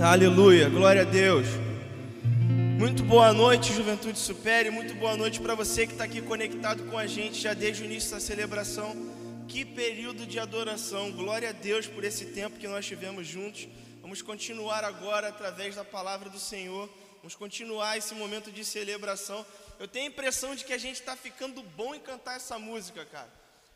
Aleluia, glória a Deus. Muito boa noite, Juventude Supere. Muito boa noite para você que está aqui conectado com a gente já desde o início da celebração. Que período de adoração. Glória a Deus por esse tempo que nós tivemos juntos. Vamos continuar agora através da palavra do Senhor. Vamos continuar esse momento de celebração. Eu tenho a impressão de que a gente está ficando bom em cantar essa música, cara.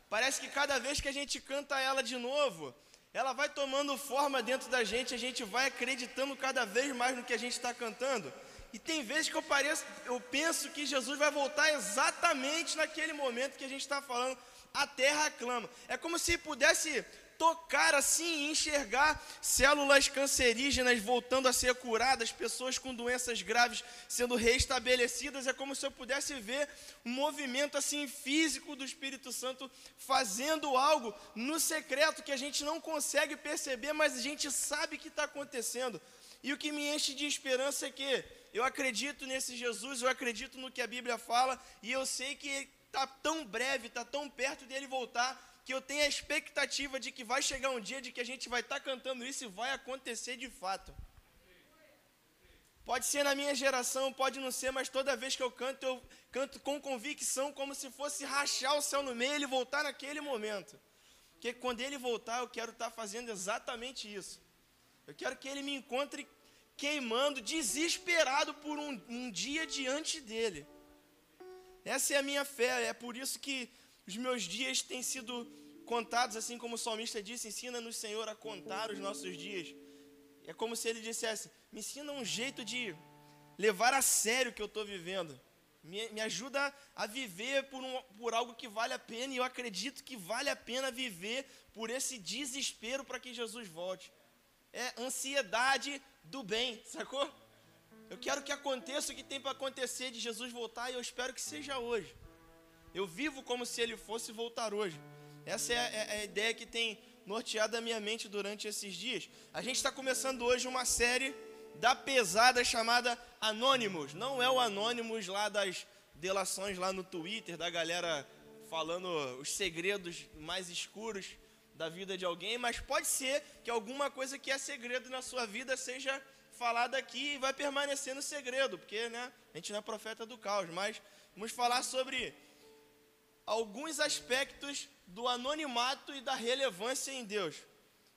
Parece que cada vez que a gente canta ela de novo, ela vai tomando forma dentro da gente, a gente vai acreditando cada vez mais no que a gente está cantando. E tem vezes que eu, pareço, eu penso que Jesus vai voltar exatamente naquele momento que a gente está falando, a terra clama. É como se pudesse tocar assim, enxergar células cancerígenas voltando a ser curadas, pessoas com doenças graves sendo restabelecidas. É como se eu pudesse ver um movimento assim físico do Espírito Santo fazendo algo no secreto que a gente não consegue perceber, mas a gente sabe que está acontecendo. E o que me enche de esperança é que eu acredito nesse Jesus, eu acredito no que a Bíblia fala, e eu sei que está tão breve, está tão perto dele voltar, que eu tenho a expectativa de que vai chegar um dia de que a gente vai estar tá cantando isso e vai acontecer de fato. Pode ser na minha geração, pode não ser, mas toda vez que eu canto, eu canto com convicção, como se fosse rachar o céu no meio e ele voltar naquele momento. Porque quando ele voltar, eu quero estar tá fazendo exatamente isso. Eu quero que ele me encontre queimando, desesperado por um, um dia diante dele. Essa é a minha fé, é por isso que os meus dias têm sido contados, assim como o salmista disse: ensina-nos, Senhor, a contar os nossos dias. É como se ele dissesse: me ensina um jeito de levar a sério o que eu estou vivendo. Me, me, ajuda a viver por, um, por algo que vale a pena, e eu acredito que vale a pena viver por esse desespero para que Jesus volte. É ansiedade do bem, sacou? Eu quero que aconteça o que tem para acontecer de Jesus voltar, e eu espero que seja hoje. Eu vivo como se ele fosse voltar hoje. Essa é a, é a ideia que tem norteado a minha mente durante esses dias. A gente está começando hoje uma série da pesada chamada Anônimos. Não é o Anônimos lá das delações lá no Twitter, da galera falando os segredos mais escuros da vida de alguém, mas pode ser que alguma coisa que é segredo na sua vida seja falada aqui e vai permanecer no segredo, porque né, a gente não é profeta do caos, mas vamos falar sobre alguns aspectos do anonimato e da relevância em Deus.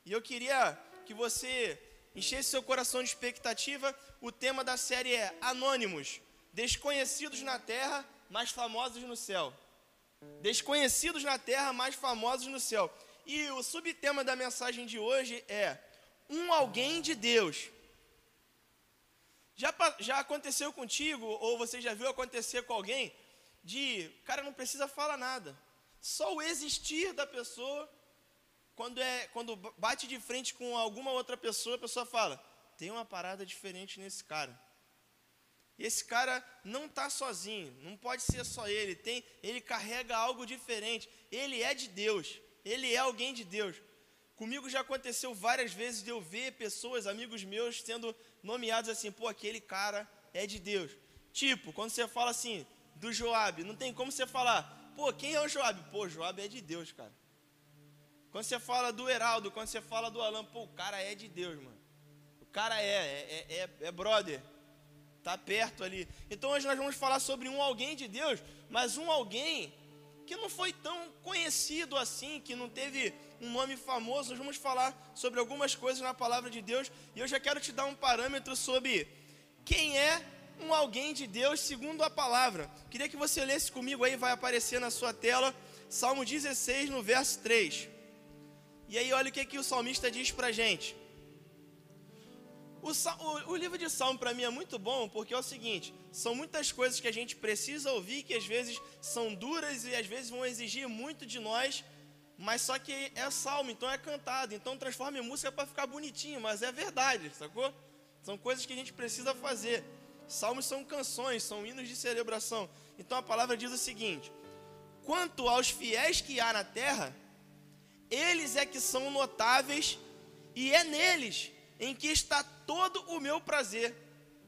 E eu queria que você enchesse seu coração de expectativa. O tema da série é Anônimos, desconhecidos na terra, mas famosos no céu. Desconhecidos na terra, mas famosos no céu. E o subtema da mensagem de hoje é Um alguém de Deus. Já, já aconteceu contigo, ou você já viu acontecer com alguém, de cara não precisa falar nada. Só o existir da pessoa, quando é quando bate de frente com alguma outra pessoa, a pessoa fala: tem uma parada diferente nesse cara. E esse cara não está sozinho, não pode ser só ele, tem, ele carrega algo diferente. Ele é de Deus, ele é alguém de Deus. Comigo já aconteceu várias vezes de eu ver pessoas, amigos meus, sendo nomeados assim, pô, aquele cara é de Deus. Tipo, quando você fala assim, do Joab. Não tem como você falar, pô, quem é o Joab? Pô, Joab é de Deus, cara. Quando você fala do Heraldo, quando você fala do Alan, pô, o cara é de Deus, mano. O cara é, é, é, é brother. Tá perto ali. Então hoje nós vamos falar sobre um alguém de Deus, mas um alguém que não foi tão conhecido assim, que não teve um nome famoso. Nós vamos falar sobre algumas coisas na palavra de Deus e eu já quero te dar um parâmetro sobre quem é um alguém de Deus segundo a palavra. Queria que você lesse comigo aí, vai aparecer na sua tela, Salmo 16, no verso 3. E aí, olha o que, que o salmista diz para gente. O, o, o, livro de Salmo para mim é muito bom porque é o seguinte: são muitas coisas que a gente precisa ouvir que às vezes são duras e às vezes vão exigir muito de nós, mas só que é salmo, então é cantado, então transforma em música para ficar bonitinho, mas é verdade, sacou? São coisas que a gente precisa fazer. Salmos são canções, são hinos de celebração. Então a palavra diz o seguinte: Quanto aos fiéis que há na terra, eles é que são notáveis, e é neles em que está todo o meu prazer.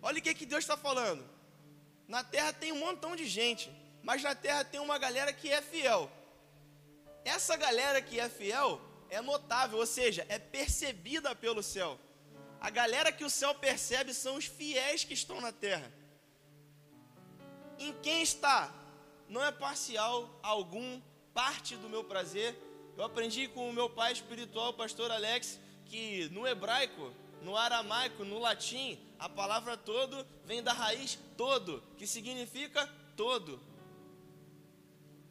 Olha o que, que Deus está falando. Na terra tem um montão de gente, mas na terra tem uma galera que é fiel. Essa galera que é fiel é notável, ou seja, é percebida pelo céu. A galera que o céu percebe são os fiéis que estão na terra. Em quem está? Não é parcial algum, parte do meu prazer. Eu aprendi com o meu pai espiritual, o pastor Alex, que no hebraico, no aramaico, no latim, a palavra todo vem da raiz todo, que significa todo.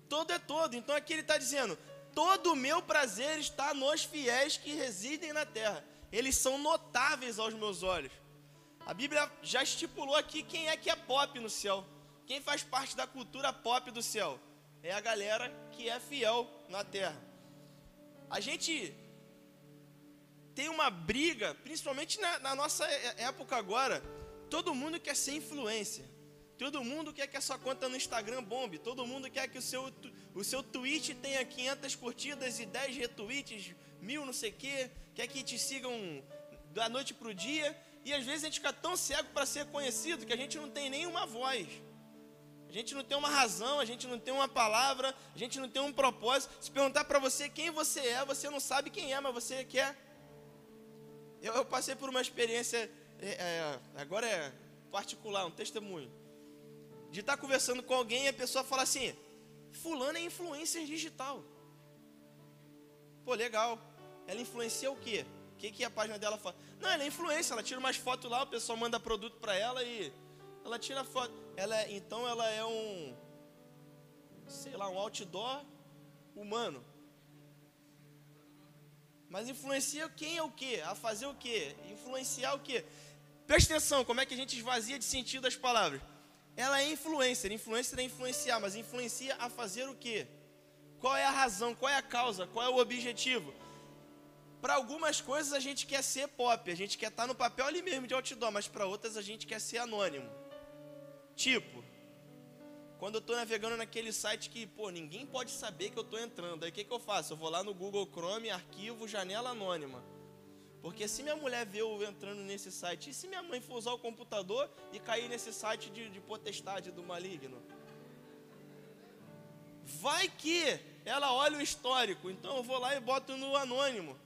Todo é todo. Então aqui ele está dizendo: todo o meu prazer está nos fiéis que residem na terra. Eles são notáveis aos meus olhos. A Bíblia já estipulou aqui quem é que é pop no céu. Quem faz parte da cultura pop do céu? É a galera que é fiel na terra. A gente tem uma briga, principalmente na, na nossa época agora. Todo mundo quer ser influência. Todo mundo quer que a sua conta no Instagram bombe. Todo mundo quer que o seu, o seu tweet tenha 500 curtidas e 10 retweets, mil não sei o quê. Quer que te sigam da noite para o dia. E às vezes a gente fica tão cego para ser conhecido que a gente não tem nenhuma voz. A gente não tem uma razão, a gente não tem uma palavra, a gente não tem um propósito. Se perguntar para você quem você é, você não sabe quem é, mas você quer. Eu, eu passei por uma experiência, é, é, agora é particular, um testemunho de estar conversando com alguém e a pessoa fala assim: Fulano é influencer digital. Pô, legal. Ela influencia o quê? O que, que a página dela fala? Não, ela é influência, ela tira umas fotos lá, o pessoal manda produto para ela e ela tira foto. Ela é, então ela é um, sei lá, um outdoor humano. Mas influencia quem é o quê? A fazer o quê? Influenciar o quê? Presta atenção, como é que a gente esvazia de sentido as palavras ela é influencer. Influencer é influenciar, mas influencia a fazer o quê? Qual é a razão? Qual é a causa? Qual é o objetivo? Para algumas coisas a gente quer ser pop, a gente quer estar tá no papel ali mesmo de outdoor, mas para outras a gente quer ser anônimo. Tipo, quando eu estou navegando naquele site que, pô, ninguém pode saber que eu estou entrando, aí o que, que eu faço? Eu vou lá no Google Chrome, arquivo, janela anônima. Porque se minha mulher vê eu entrando nesse site, e se minha mãe for usar o computador e cair nesse site de, de potestade do maligno? Vai que ela olha o histórico, então eu vou lá e boto no anônimo.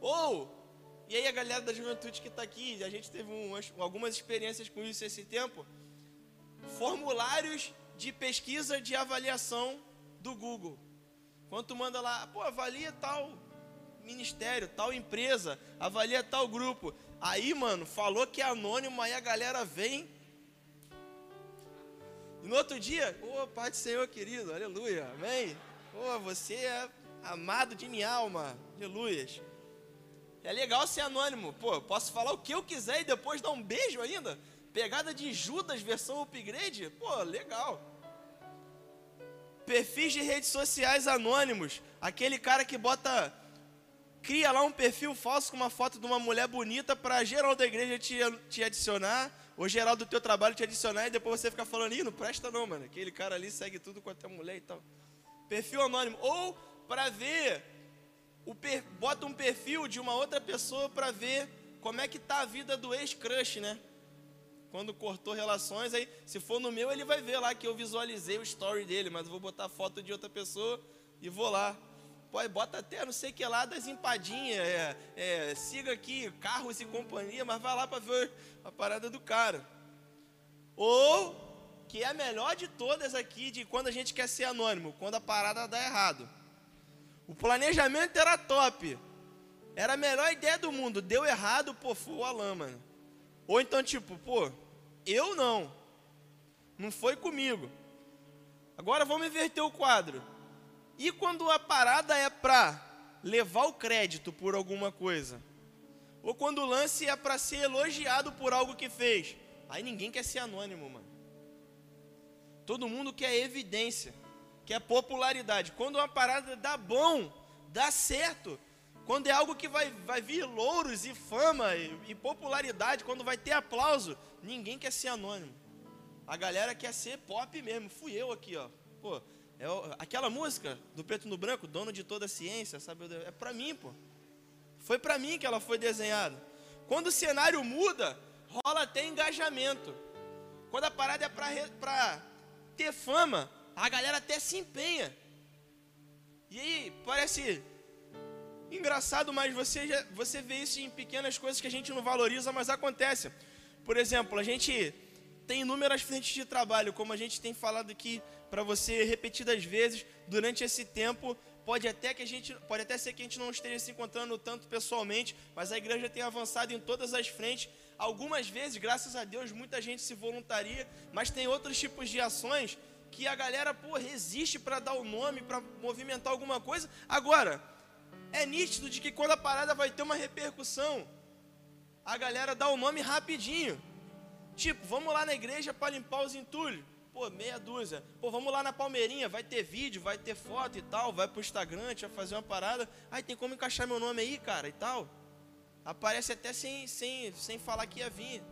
Ou, e aí a galera da juventude que está aqui, a gente teve umas, algumas experiências com isso esse tempo, formulários de pesquisa de avaliação do Google. Quando tu manda lá, pô, avalia tal ministério, tal empresa, avalia tal grupo. Aí, mano, falou que é anônimo, aí a galera vem. E no outro dia, ô oh, Pai do Senhor querido, aleluia, amém. Ô, oh, você é amado de minha alma, aleluias. É legal ser anônimo, pô, posso falar o que eu quiser e depois dar um beijo ainda? Pegada de Judas versão upgrade? Pô, legal. Perfis de redes sociais anônimos, aquele cara que bota cria lá um perfil falso com uma foto de uma mulher bonita para geral da igreja te, te adicionar, ou geral do teu trabalho te adicionar, e depois você fica falando, ih, não presta não, mano. Aquele cara ali segue tudo quanto é mulher e tal. Perfil anônimo. Ou para ver, per, bota um perfil de uma outra pessoa para ver como é que tá a vida do ex-crush, né? Quando cortou relações, aí se for no meu, ele vai ver lá que eu visualizei o story dele, mas vou botar foto de outra pessoa e vou lá Pode, bota até não sei que lá das empadinhas, é, é, siga aqui, carros e companhia, mas vai lá para ver a parada do cara. Ou, que é a melhor de todas aqui, de quando a gente quer ser anônimo, quando a parada dá errado. O planejamento era top, era a melhor ideia do mundo, deu errado, pô, foi o Alan, mano. Ou então, tipo, pô, eu não, não foi comigo. Agora vamos inverter o quadro. E quando a parada é para levar o crédito por alguma coisa? Ou quando o lance é para ser elogiado por algo que fez? Aí ninguém quer ser anônimo, mano. Todo mundo quer evidência, quer popularidade. Quando uma parada dá bom, dá certo, quando é algo que vai, vai vir louros e fama e, e popularidade, quando vai ter aplauso, ninguém quer ser anônimo. A galera quer ser pop mesmo. Fui eu aqui, ó. Pô, é aquela música do preto no branco, dono de toda a ciência, sabe? É para mim, pô. Foi para mim que ela foi desenhada. Quando o cenário muda, rola até engajamento. Quando a parada é para ter fama, a galera até se empenha. E aí, parece Engraçado, mas você, já, você vê isso em pequenas coisas que a gente não valoriza, mas acontece. Por exemplo, a gente tem inúmeras frentes de trabalho, como a gente tem falado aqui para você repetidas vezes durante esse tempo. Pode até que a gente, pode até ser que a gente não esteja se encontrando tanto pessoalmente, mas a igreja tem avançado em todas as frentes. Algumas vezes, graças a Deus, muita gente se voluntaria, mas tem outros tipos de ações que a galera pô, resiste para dar o nome, para movimentar alguma coisa. Agora, é nítido de que quando a parada vai ter uma repercussão, a galera dá o nome rapidinho. Tipo, vamos lá na igreja para limpar os entulhos. Pô, meia dúzia. Pô, vamos lá na Palmeirinha, vai ter vídeo, vai ter foto e tal, vai pro Instagram, vai fazer uma parada. Aí tem como encaixar meu nome aí, cara, e tal. Aparece até sem, sem, sem falar que ia vir.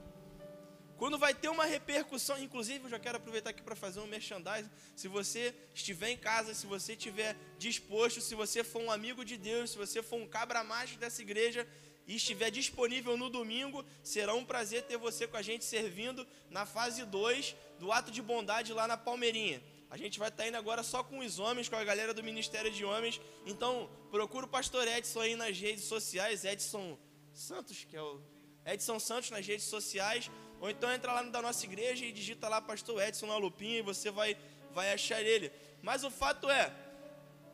Quando vai ter uma repercussão, inclusive eu já quero aproveitar aqui para fazer um merchandising. Se você estiver em casa, se você estiver disposto, se você for um amigo de Deus, se você for um cabra macho dessa igreja e estiver disponível no domingo, será um prazer ter você com a gente servindo na fase 2 do ato de bondade lá na Palmeirinha. A gente vai estar tá indo agora só com os homens, com a galera do Ministério de Homens. Então, procura o pastor Edson aí nas redes sociais, Edson Santos, que é o Edson Santos nas redes sociais. Ou então entra lá da nossa igreja e digita lá Pastor Edson na lupinha e você vai, vai achar ele. Mas o fato é,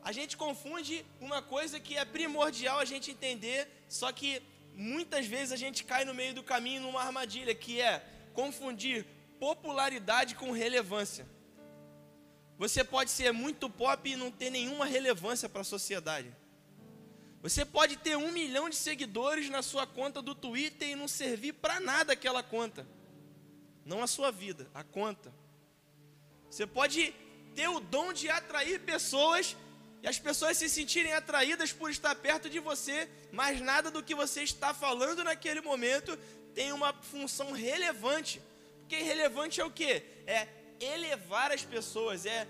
a gente confunde uma coisa que é primordial a gente entender, só que muitas vezes a gente cai no meio do caminho numa armadilha, que é confundir popularidade com relevância. Você pode ser muito pop e não ter nenhuma relevância para a sociedade. Você pode ter um milhão de seguidores na sua conta do Twitter e não servir para nada aquela conta. Não a sua vida, a conta. Você pode ter o dom de atrair pessoas e as pessoas se sentirem atraídas por estar perto de você, mas nada do que você está falando naquele momento tem uma função relevante. Porque relevante é o que? É elevar as pessoas, é,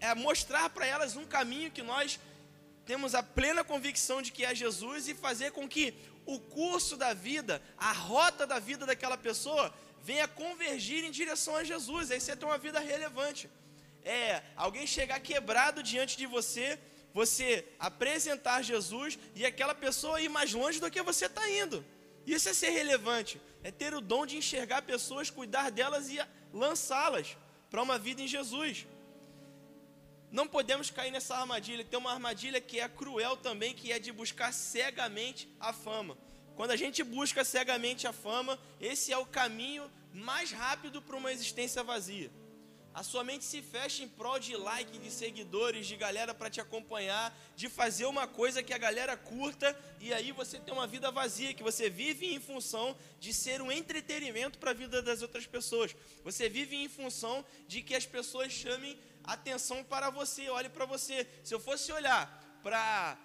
é mostrar para elas um caminho que nós temos a plena convicção de que é Jesus e fazer com que o curso da vida, a rota da vida daquela pessoa venha convergir em direção a Jesus. Aí você tem uma vida relevante. É alguém chegar quebrado diante de você, você apresentar Jesus e aquela pessoa ir mais longe do que você está indo. Isso é ser relevante, é ter o dom de enxergar pessoas, cuidar delas e lançá-las para uma vida em Jesus. Não podemos cair nessa armadilha. Tem uma armadilha que é cruel também, que é de buscar cegamente a fama. Quando a gente busca cegamente a fama, esse é o caminho mais rápido para uma existência vazia. A sua mente se fecha em prol de like, de seguidores, de galera para te acompanhar, de fazer uma coisa que a galera curta, e aí você tem uma vida vazia, que você vive em função de ser um entretenimento para a vida das outras pessoas. Você vive em função de que as pessoas chamem atenção para você, olhe para você. Se eu fosse olhar para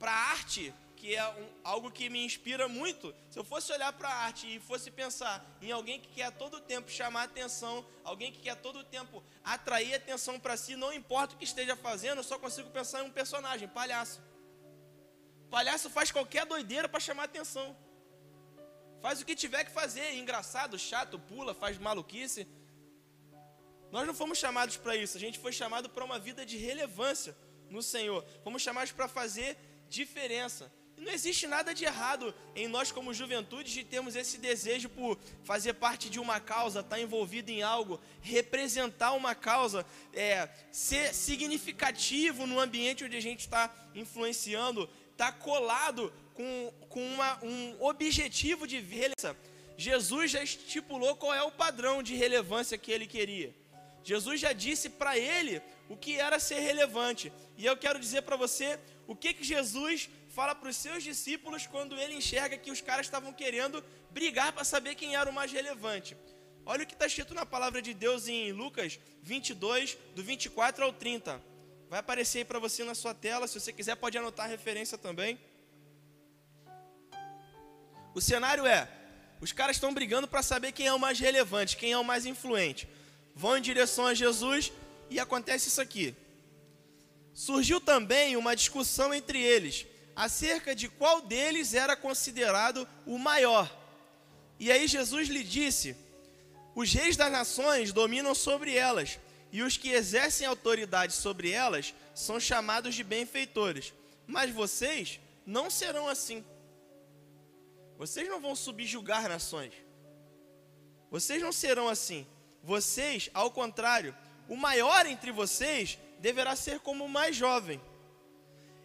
a arte, que é um, algo que me inspira muito, se eu fosse olhar para a arte e fosse pensar em alguém que quer todo tempo chamar atenção, alguém que quer todo tempo atrair atenção para si, não importa o que esteja fazendo, eu só consigo pensar em um personagem, palhaço. Palhaço faz qualquer doideira para chamar atenção. Faz o que tiver que fazer, engraçado, chato, pula, faz maluquice. Nós não fomos chamados para isso, a gente foi chamado para uma vida de relevância no Senhor. Fomos chamados para fazer diferença. E não existe nada de errado em nós, como juventude, de termos esse desejo por fazer parte de uma causa, estar tá envolvido em algo, representar uma causa, é, ser significativo no ambiente onde a gente está influenciando, estar tá colado com, com uma, um objetivo de relevância. Jesus já estipulou qual é o padrão de relevância que ele queria. Jesus já disse para ele o que era ser relevante. E eu quero dizer para você o que, que Jesus fala para os seus discípulos quando ele enxerga que os caras estavam querendo brigar para saber quem era o mais relevante. Olha o que está escrito na palavra de Deus em Lucas 22, do 24 ao 30. Vai aparecer aí para você na sua tela. Se você quiser, pode anotar a referência também. O cenário é: os caras estão brigando para saber quem é o mais relevante, quem é o mais influente vão em direção a Jesus e acontece isso aqui. Surgiu também uma discussão entre eles acerca de qual deles era considerado o maior. E aí Jesus lhe disse: Os reis das nações dominam sobre elas, e os que exercem autoridade sobre elas são chamados de benfeitores. Mas vocês não serão assim. Vocês não vão subjugar nações. Vocês não serão assim. Vocês, ao contrário, o maior entre vocês deverá ser como o mais jovem.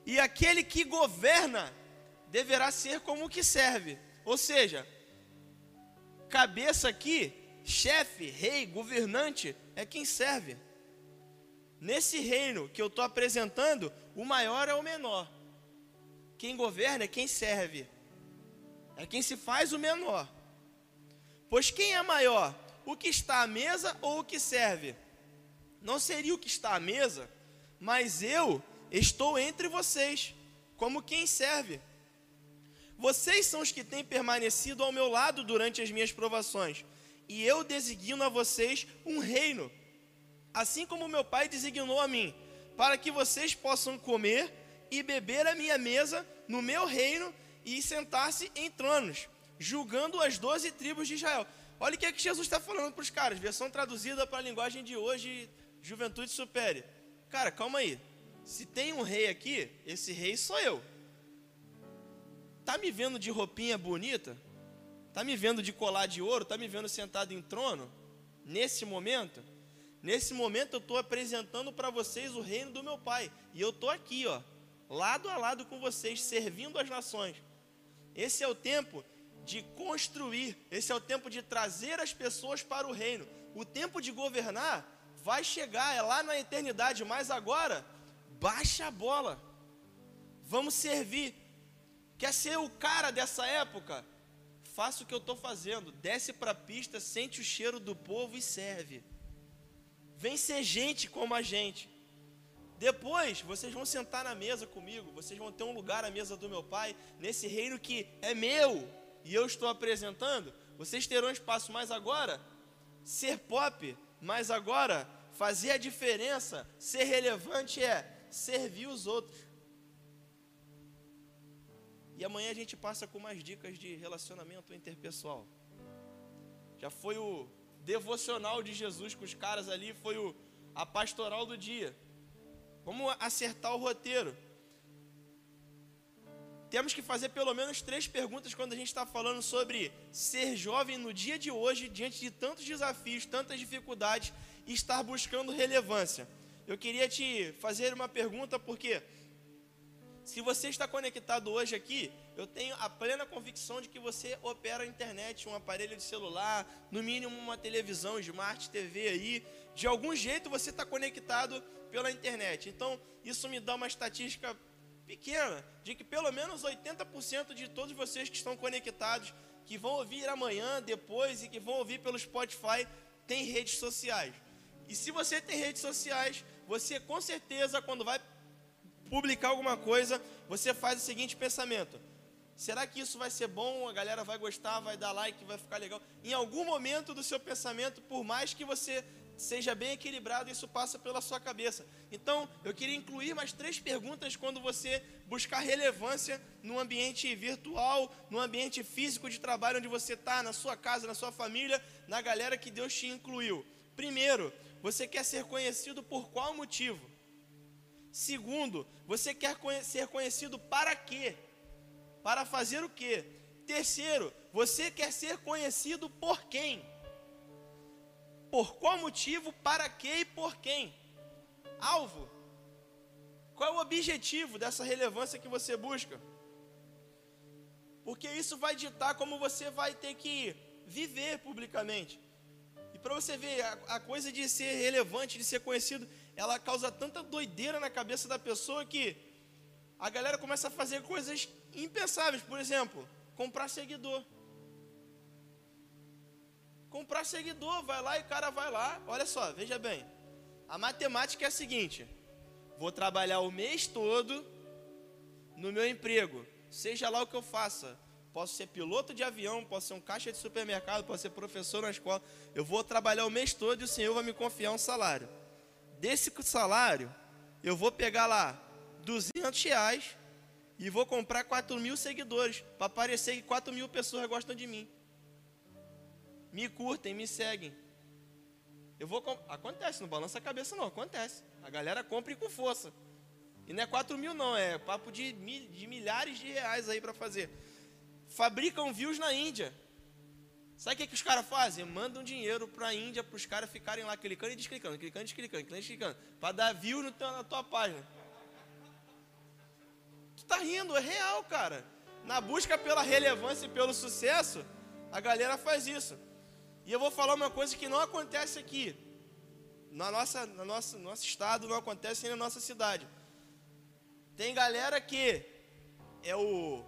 E aquele que governa deverá ser como o que serve. Ou seja, cabeça aqui, chefe, rei, governante, é quem serve. Nesse reino que eu estou apresentando, o maior é o menor. Quem governa é quem serve. É quem se faz o menor. Pois quem é maior? O que está à mesa ou o que serve? Não seria o que está à mesa, mas eu estou entre vocês, como quem serve. Vocês são os que têm permanecido ao meu lado durante as minhas provações, e eu designo a vocês um reino, assim como meu pai designou a mim, para que vocês possam comer e beber a minha mesa no meu reino e sentar-se em tronos, julgando as doze tribos de Israel. Olha o que, é que Jesus está falando para os caras, versão traduzida para a linguagem de hoje, juventude supere. Cara, calma aí. Se tem um rei aqui, esse rei sou eu. Tá me vendo de roupinha bonita? Tá me vendo de colar de ouro? Tá me vendo sentado em trono? Nesse momento? Nesse momento eu estou apresentando para vocês o reino do meu pai. E eu estou aqui, ó, lado a lado com vocês, servindo as nações. Esse é o tempo de construir, esse é o tempo de trazer as pessoas para o reino. O tempo de governar vai chegar, é lá na eternidade, mas agora, baixa a bola. Vamos servir. Quer ser o cara dessa época? Faça o que eu estou fazendo. Desce para a pista, sente o cheiro do povo e serve. Vem ser gente como a gente. Depois, vocês vão sentar na mesa comigo. Vocês vão ter um lugar à mesa do meu pai. Nesse reino que é meu e eu estou apresentando. Vocês terão espaço. Mas agora, ser pop. Mas agora, fazer a diferença, ser relevante é servir os outros. E amanhã a gente passa com mais dicas de relacionamento interpessoal. Já foi o devocional de Jesus com os caras ali, foi o, a pastoral do dia. Vamos acertar o roteiro. Temos que fazer pelo menos três perguntas quando a gente está falando sobre ser jovem no dia de hoje, diante de tantos desafios, tantas dificuldades, e estar buscando relevância. Eu queria te fazer uma pergunta, porque se você está conectado hoje aqui, eu tenho a plena convicção de que você opera a internet, um aparelho de celular, no mínimo uma televisão, Smart TV aí. De algum jeito você está conectado pela internet. Então, isso me dá uma estatística pequena de que pelo menos 80% de todos vocês que estão conectados, que vão ouvir amanhã, depois e que vão ouvir pelo Spotify, têm redes sociais. E se você tem redes sociais, você com certeza, quando vai publicar alguma coisa, você faz o seguinte pensamento: será que isso vai ser bom? A galera vai gostar, vai dar like, vai ficar legal? Em algum momento do seu pensamento, por mais que você seja bem equilibrado, isso passa pela sua cabeça. Então, eu queria incluir mais três perguntas quando você buscar relevância no ambiente virtual, no ambiente físico de trabalho onde você está, na sua casa, na sua família, na galera que Deus te incluiu. Primeiro, você quer ser conhecido por qual motivo? Segundo, você quer ser conhecido para quê? Para fazer o quê? Terceiro, você quer ser conhecido por quem? Por qual motivo, para quê e por quem? Alvo. Qual é o objetivo dessa relevância que você busca? Porque isso vai ditar como você vai ter que viver publicamente. E para você ver, a, a coisa de ser relevante, de ser conhecido, ela causa tanta doideira na cabeça da pessoa que a galera começa a fazer coisas impensáveis. Por exemplo, comprar seguidor. Comprar seguidor, vai lá e o cara vai lá. Olha só, veja bem. A matemática é a seguinte: vou trabalhar o mês todo no meu emprego, seja lá o que eu faça. Posso ser piloto de avião, posso ser um caixa de supermercado, posso ser professor na escola. Eu vou trabalhar o mês todo e o Senhor vai me confiar um salário desse salário, eu vou pegar lá 200 reais e vou comprar 4 mil seguidores, para parecer que 4 mil pessoas gostam de mim. Me curtem, me seguem. Eu vou Acontece, não balança a cabeça não, acontece. A galera compra com força. E não é 4 mil, não, é papo de, mil, de milhares de reais aí para fazer. Fabricam views na Índia. Sabe o que, que os caras fazem? Mandam dinheiro para a Índia para os caras ficarem lá clicando e desclicando, clicando e desclicando, clicando e desclicando, para dar view no teu, na tua página. Tu tá rindo, é real, cara. Na busca pela relevância e pelo sucesso, a galera faz isso. E eu vou falar uma coisa que não acontece aqui. Na nossa, na nossa, no nosso estado, não acontece nem na nossa cidade. Tem galera que é o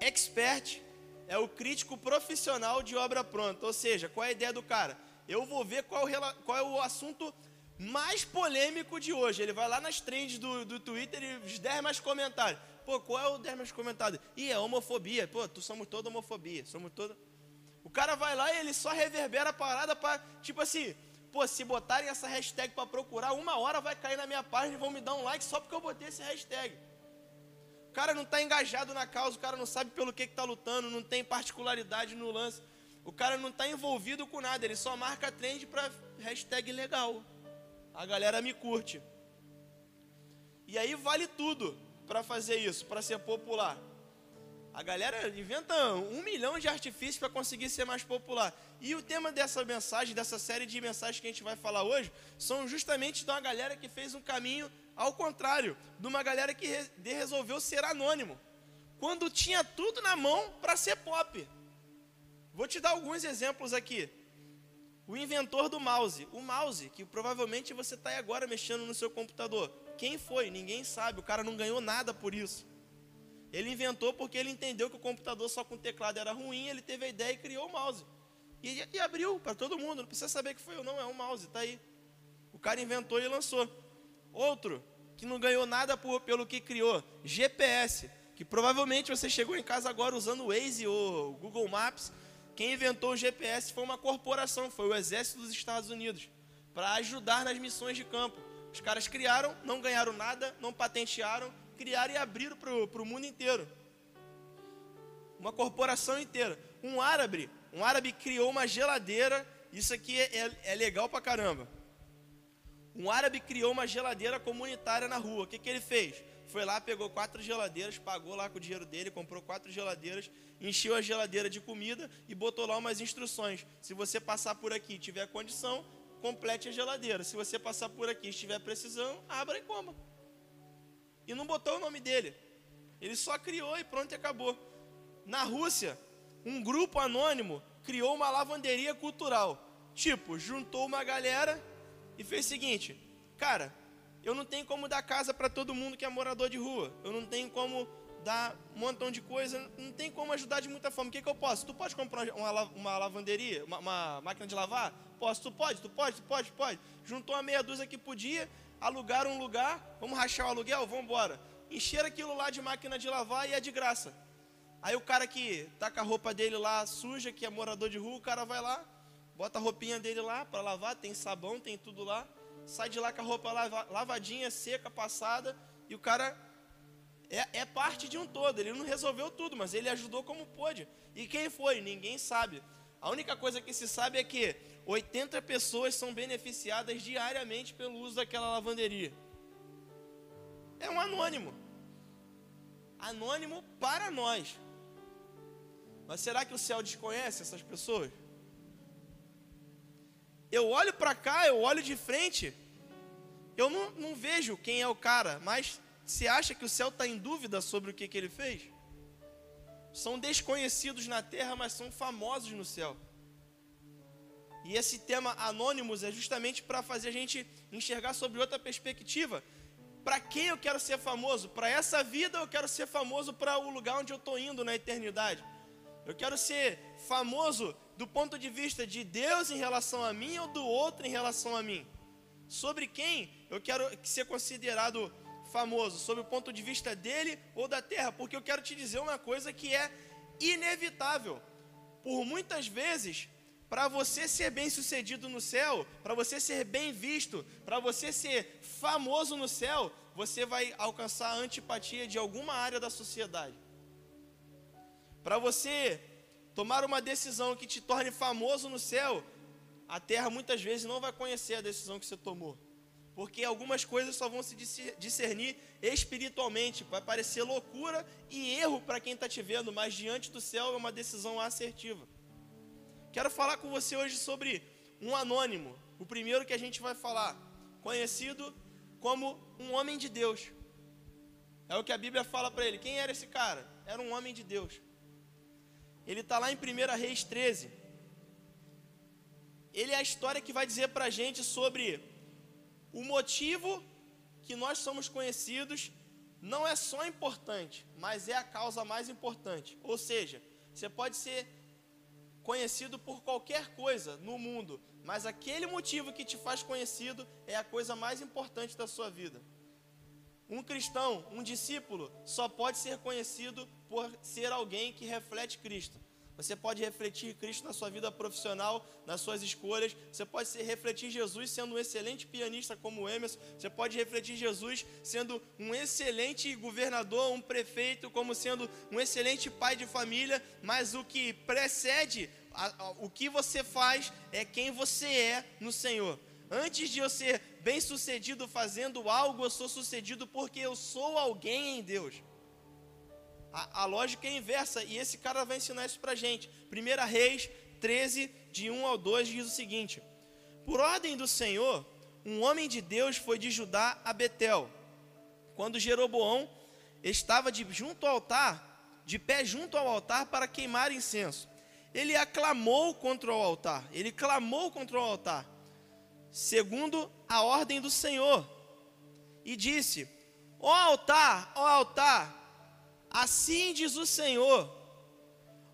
expert, é o crítico profissional de obra pronta. Ou seja, qual é a ideia do cara? Eu vou ver qual, qual é o assunto mais polêmico de hoje. Ele vai lá nas trends do, do Twitter e os 10 mais comentários. Pô, qual é o 10 mais comentado? Ih, é homofobia. Pô, tu somos toda homofobia. Somos toda. O cara vai lá e ele só reverbera a parada para, tipo assim, Pô, se botarem essa hashtag para procurar, uma hora vai cair na minha página e vão me dar um like só porque eu botei esse hashtag. O cara não está engajado na causa, o cara não sabe pelo que está lutando, não tem particularidade no lance. O cara não está envolvido com nada, ele só marca trend para hashtag legal. A galera me curte. E aí vale tudo para fazer isso, para ser popular. A galera inventa um milhão de artifícios para conseguir ser mais popular. E o tema dessa mensagem, dessa série de mensagens que a gente vai falar hoje, são justamente de uma galera que fez um caminho ao contrário, de uma galera que resolveu ser anônimo, quando tinha tudo na mão para ser pop. Vou te dar alguns exemplos aqui. O inventor do mouse. O mouse, que provavelmente você está agora mexendo no seu computador. Quem foi? Ninguém sabe. O cara não ganhou nada por isso. Ele inventou porque ele entendeu que o computador só com teclado era ruim, ele teve a ideia e criou o mouse. E, e abriu para todo mundo, não precisa saber que foi eu, não, é um mouse, está aí. O cara inventou e lançou. Outro, que não ganhou nada por, pelo que criou, GPS, que provavelmente você chegou em casa agora usando o Waze ou Google Maps. Quem inventou o GPS foi uma corporação, foi o Exército dos Estados Unidos, para ajudar nas missões de campo. Os caras criaram, não ganharam nada, não patentearam, criaram e abriram para o mundo inteiro. Uma corporação inteira. Um árabe, um árabe criou uma geladeira. Isso aqui é, é, é legal pra caramba. Um árabe criou uma geladeira comunitária na rua. O que, que ele fez? Foi lá, pegou quatro geladeiras, pagou lá com o dinheiro dele, comprou quatro geladeiras, encheu a geladeira de comida e botou lá umas instruções. Se você passar por aqui e tiver condição, complete a geladeira. Se você passar por aqui e estiver precisando, abra e coma e não botou o nome dele. Ele só criou e pronto, e acabou. Na Rússia, um grupo anônimo criou uma lavanderia cultural. Tipo, juntou uma galera e fez o seguinte: cara, eu não tenho como dar casa para todo mundo que é morador de rua. Eu não tenho como dar um montão de coisa. Não tem como ajudar de muita forma. O que, que eu posso? Tu pode comprar uma, uma lavanderia, uma, uma, máquina de lavar? Posso? Tu pode? Tu pode? Tu pode? Pode? Juntou uma meia dúzia que podia alugaram um lugar, vamos rachar o aluguel, vamos embora. Encheram aquilo lá de máquina de lavar e é de graça. Aí o cara que tá com a roupa dele lá suja, que é morador de rua, o cara vai lá, bota a roupinha dele lá para lavar, tem sabão, tem tudo lá, sai de lá com a roupa lavadinha, seca, passada, e o cara é, é parte de um todo. Ele não resolveu tudo, mas ele ajudou como pôde. E quem foi? Ninguém sabe. A única coisa que se sabe é que 80 pessoas são beneficiadas diariamente pelo uso daquela lavanderia. É um anônimo. Anônimo para nós. Mas será que o céu desconhece essas pessoas? Eu olho para cá, eu olho de frente, eu não, não, vejo quem é o cara, mas você acha que o céu está em dúvida sobre o que, que ele fez? São desconhecidos na terra, mas são famosos no céu. E esse tema anônimos é justamente para fazer a gente enxergar sobre outra perspectiva. Para quem eu quero ser famoso? Para essa vida eu quero ser famoso para o lugar onde eu estou indo na eternidade. Eu quero ser famoso do ponto de vista de Deus em relação a mim ou do outro em relação a mim. Sobre quem eu quero ser considerado famoso? Sobre o ponto de vista dele ou da terra? Porque eu quero te dizer uma coisa que é inevitável. Por muitas vezes para você ser bem sucedido no céu, para você ser bem visto, para você ser famoso no céu, você vai alcançar a antipatia de alguma área da sociedade. Para você tomar uma decisão que te torne famoso no céu, a terra muitas vezes não vai conhecer a decisão que você tomou. Porque algumas coisas só vão se discernir espiritualmente. Vai parecer loucura e erro para quem está te vendo, mas diante do céu é uma decisão assertiva. Quero falar com você hoje sobre um anônimo, o primeiro que a gente vai falar, conhecido como um homem de Deus. É o que a Bíblia fala para ele. Quem era esse cara? Era um homem de Deus. Ele está lá em 1 Reis 13. Ele é a história que vai dizer para a gente sobre o motivo que nós somos conhecidos não é só importante, mas é a causa mais importante. Ou seja, você pode ser conhecido por qualquer coisa no mundo, mas aquele motivo que te faz conhecido é a coisa mais importante da sua vida. Um cristão, um discípulo, só pode ser conhecido por ser alguém que reflete Cristo. Você pode refletir Cristo na sua vida profissional, nas suas escolhas. Você pode refletir Jesus sendo um excelente pianista como o Emerson. Você pode refletir Jesus sendo um excelente governador, um prefeito, como sendo um excelente pai de família. Mas o que precede o que você faz é quem você é no Senhor. Antes de eu ser bem sucedido fazendo algo, eu sou sucedido porque eu sou alguém em Deus. A, a lógica é inversa e esse cara vai ensinar isso para gente. 1 Reis 13, de 1 ao 2, diz o seguinte: Por ordem do Senhor, um homem de Deus foi de Judá a Betel. Quando Jeroboão estava de, junto ao altar, de pé junto ao altar para queimar incenso. Ele aclamou contra o altar, ele clamou contra o altar, segundo a ordem do Senhor, e disse: Ó altar, ó altar, Assim diz o Senhor: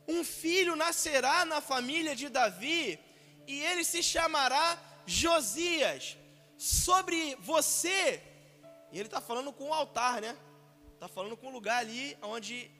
um filho nascerá na família de Davi, e ele se chamará Josias. Sobre você, e ele está falando com o altar, né? Está falando com o lugar ali onde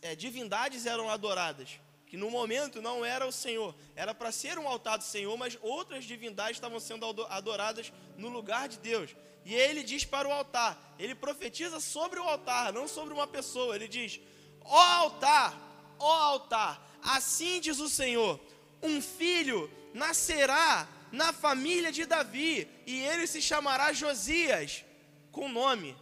é, divindades eram adoradas. Que no momento não era o Senhor, era para ser um altar do Senhor, mas outras divindades estavam sendo adoradas no lugar de Deus. E ele diz para o altar, ele profetiza sobre o altar, não sobre uma pessoa. Ele diz: Ó altar, ó altar, assim diz o Senhor: um filho nascerá na família de Davi, e ele se chamará Josias, com nome.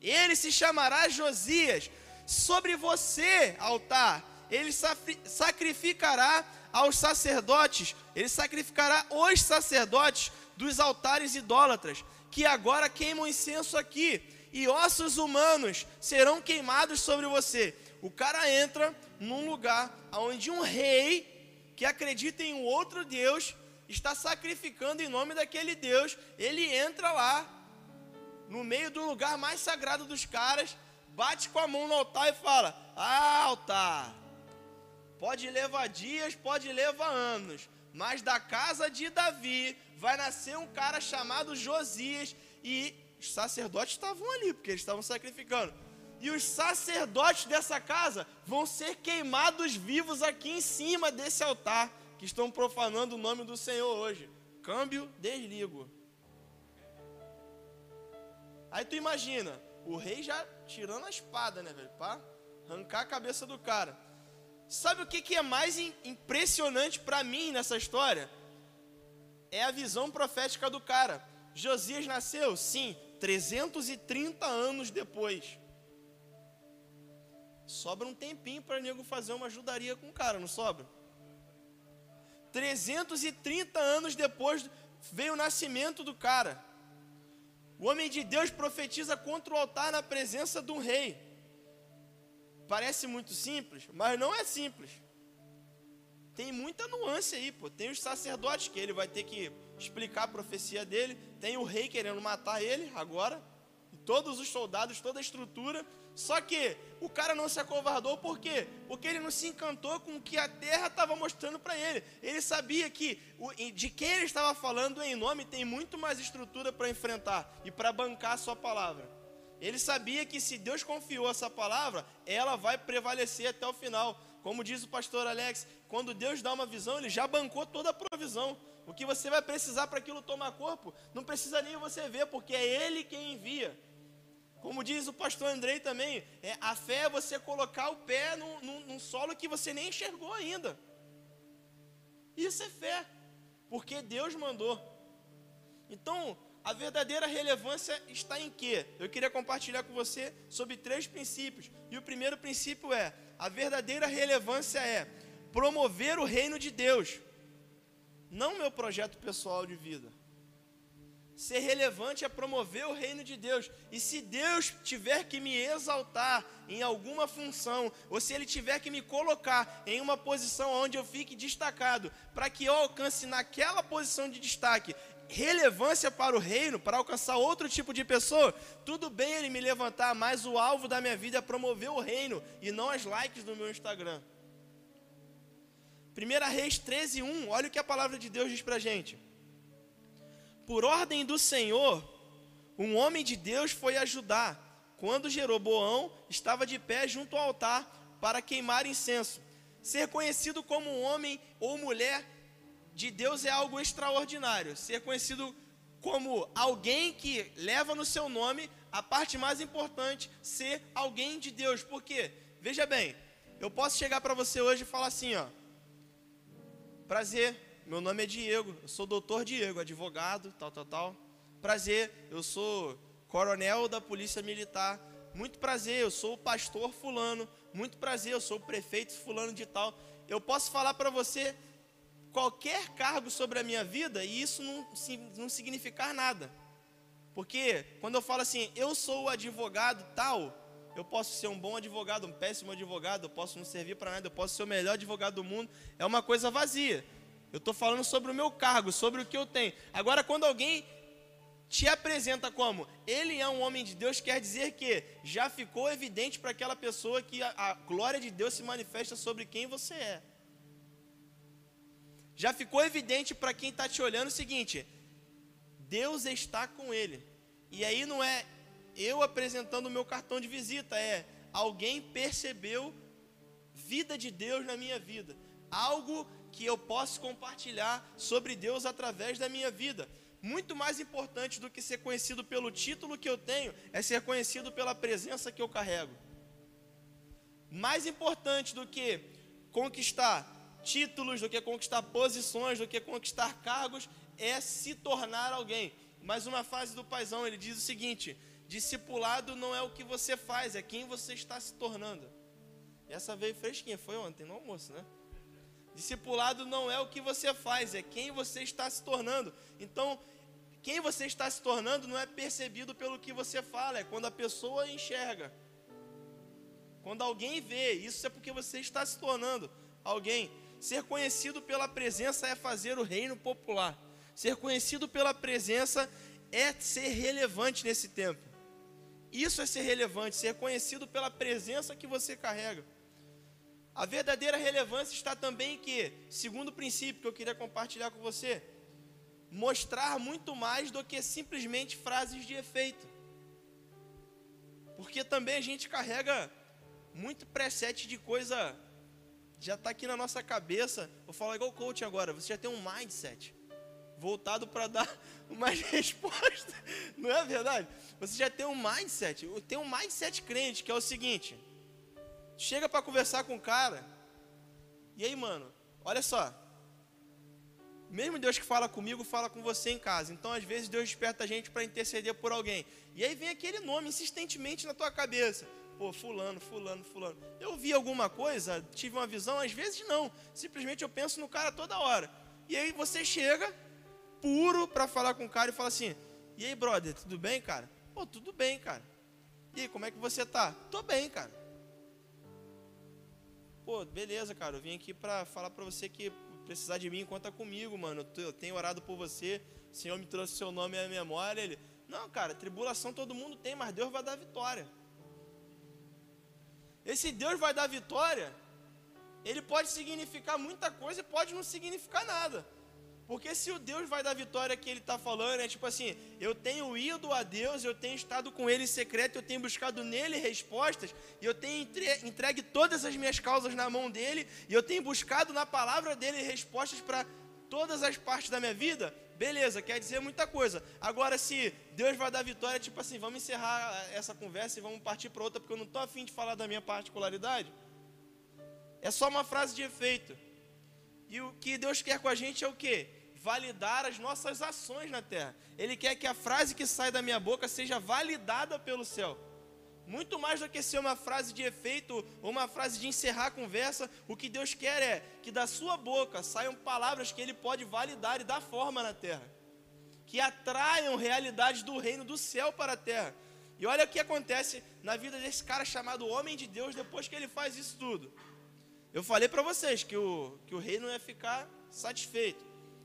Ele se chamará Josias. Sobre você, altar, ele sacrificará aos sacerdotes, ele sacrificará os sacerdotes dos altares idólatras que agora queimam incenso aqui, e ossos humanos serão queimados sobre você. O cara entra num lugar onde um rei que acredita em um outro Deus está sacrificando em nome daquele Deus. Ele entra lá, no meio do lugar mais sagrado dos caras, bate com a mão no altar e fala: Ah, altar, pode levar dias, pode levar anos, mas da casa de Davi vai nascer um cara chamado Josias e os sacerdotes estavam ali, porque eles estavam sacrificando. E os sacerdotes dessa casa vão ser queimados vivos aqui em cima desse altar que estão profanando o nome do Senhor hoje. Câmbio, desligo. Aí tu imagina, o rei já tirando a espada, né, velho? Para arrancar a cabeça do cara. Sabe o que, é mais impressionante para mim nessa história? É a visão profética do cara. Josias nasceu, sim, 330 anos depois. Sobra um tempinho para nego fazer uma ajudaria com o cara, não sobra? 330 anos depois veio o nascimento do cara. O homem de Deus profetiza contra o altar na presença de um rei. Parece muito simples, mas não é simples. Tem muita nuance aí, pô. Tem os sacerdotes que ele vai ter que explicar a profecia dele. Tem o rei querendo matar ele agora. E todos os soldados, toda a estrutura. Só que o cara não se acovardou, por quê? Porque ele não se encantou com o que a terra estava mostrando para ele. Ele sabia que de quem ele estava falando em nome tem muito mais estrutura para enfrentar e para bancar a sua palavra. Ele sabia que se Deus confiou essa palavra, ela vai prevalecer até o final. Como diz o pastor Alex, quando Deus dá uma visão, ele já bancou toda a provisão. O que você vai precisar para aquilo tomar corpo, não precisa nem você ver, porque é Ele quem envia. Como diz o pastor Andrei também, é, a fé é você colocar o pé num, num, num solo que você nem enxergou ainda. Isso é fé, porque Deus mandou. Então, A verdadeira relevância está em quê? Eu queria compartilhar com você sobre três princípios. E o primeiro princípio é: a verdadeira relevância é promover o reino de Deus, não meu projeto pessoal de vida. Ser relevante é promover o reino de Deus. E se Deus tiver que me exaltar em alguma função, ou se Ele tiver que me colocar em uma posição onde eu fique destacado, para que eu alcance naquela posição de destaque relevância para o reino, para alcançar outro tipo de pessoa, tudo bem ele me levantar, mas o alvo da minha vida é promover o reino e não as likes do meu Instagram. 1 Reis 13, 1, olha o que a palavra de Deus diz para a gente. Por ordem do Senhor, um homem de Deus foi ajudar, quando Jeroboão estava de pé junto ao altar para queimar incenso. Ser conhecido como um homem ou mulher de Deus é algo extraordinário. Ser conhecido como alguém que leva no seu nome a parte mais importante, ser alguém de Deus. Por quê? Veja bem, eu posso chegar para você hoje e falar assim, ó. Prazer, meu nome é Diego, eu sou doutor Diego, advogado, tal, tal, tal. Prazer, eu sou coronel da Polícia Militar. Muito prazer, eu sou o pastor fulano. Muito prazer, eu sou o prefeito fulano de tal. Eu posso falar para você qualquer cargo sobre a minha vida e isso não, não significar nada. Porque quando eu falo assim, eu sou o advogado tal, eu posso ser um bom advogado, um péssimo advogado, eu posso não servir para nada, eu posso ser o melhor advogado do mundo, é uma coisa vazia. Eu estou falando sobre o meu cargo, sobre o que eu tenho. Agora, quando alguém te apresenta como ele é um homem de Deus, quer dizer que já ficou evidente para aquela pessoa que a, a glória de Deus se manifesta sobre quem você é já ficou evidente para quem está te olhando o seguinte: Deus está com ele. E aí não é eu apresentando o meu cartão de visita, é alguém percebeu vida de Deus na minha vida, algo que eu posso compartilhar sobre Deus através da minha vida. Muito mais importante do que ser conhecido pelo título que eu tenho, é ser conhecido pela presença que eu carrego. Mais importante do que conquistar títulos, do que conquistar posições, do que conquistar cargos, é se tornar alguém. Mas uma fase do paisão, ele diz o seguinte: discipulado não é o que você faz, é quem você está se tornando. Essa veio fresquinha, foi ontem no almoço, né? Discipulado não é o que você faz, é quem você está se tornando. Então, quem você está se tornando não é percebido pelo que você fala, é quando a pessoa enxerga. Quando alguém vê, isso é porque você está se tornando alguém. Ser conhecido pela presença é fazer o reino popular. Ser conhecido pela presença é ser relevante nesse tempo. Isso é ser relevante, ser conhecido pela presença que você carrega. A verdadeira relevância está também em que, segundo princípio que eu queria compartilhar com você, mostrar muito mais do que simplesmente frases de efeito. Porque também a gente carrega muito preset de coisa já está aqui na nossa cabeça. Vou falar igual coach agora. Você já tem um mindset voltado para dar mais resposta. Não é verdade? Você já tem um mindset. Tem um mindset crente que é o seguinte: chega para conversar com o cara. E aí, mano, olha só. Mesmo Deus que fala comigo, fala com você em casa. Então, às vezes, Deus desperta a gente para interceder por alguém. E aí vem aquele nome insistentemente na tua cabeça pô, fulano, fulano, fulano. Eu vi alguma coisa, tive uma visão, às vezes não. Simplesmente eu penso no cara toda hora. E aí você chega puro para falar com o cara e fala assim: "E aí, brother, tudo bem, cara?" "Pô, tudo bem, cara." "E aí, como é que você tá?" "Tô bem, cara." "Pô, beleza, cara. Eu vim aqui para falar para você que precisar de mim, conta comigo, mano. Eu tenho orado por você. O Senhor me trouxe seu nome à memória." Ele: "Não, cara, tribulação todo mundo tem, mas Deus vai dar vitória." Esse Deus vai dar vitória, ele pode significar muita coisa e pode não significar nada. Porque se o Deus vai dar vitória que ele está falando, é tipo assim: eu tenho ido a Deus, eu tenho estado com ele em secreto, eu tenho buscado nele respostas, e eu tenho entregue todas as minhas causas na mão dele, e eu tenho buscado na palavra dele respostas para todas as partes da minha vida, beleza, quer dizer muita coisa. Agora, se Deus vai dar vitória, tipo assim, vamos encerrar essa conversa e vamos partir para outra, porque eu não estou afim de falar da minha particularidade. É só uma frase de efeito. E o que Deus quer com a gente é o quê? validar as nossas ações na terra. Ele quer que a frase que sai da minha boca seja validada pelo céu. Muito mais do que ser uma frase de efeito ou uma frase de encerrar a conversa, o que Deus quer é que da sua boca saiam palavras que Ele pode validar e dar forma na terra, que atraiam realidades do reino do céu para a terra. E olha o que acontece na vida desse cara chamado Homem de Deus depois que ele faz isso tudo. Eu falei para vocês que o, que o rei não ia ficar satisfeito.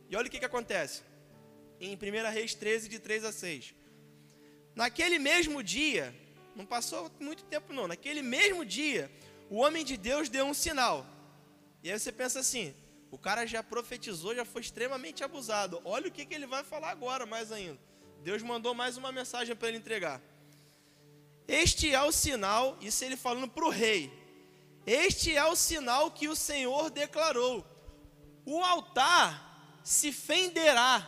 E olha o que, que acontece. Em 1 Reis 13, de 3 a 6. Naquele mesmo dia, não passou muito tempo não. Naquele mesmo dia, o homem de Deus deu um sinal. E aí você pensa assim: o cara já profetizou, já foi extremamente abusado. Olha o que, que ele vai falar agora, mais ainda. Deus mandou mais uma mensagem para ele entregar. Este é o sinal, isso ele falando para o rei. Este é o sinal que o Senhor declarou: o altar se fenderá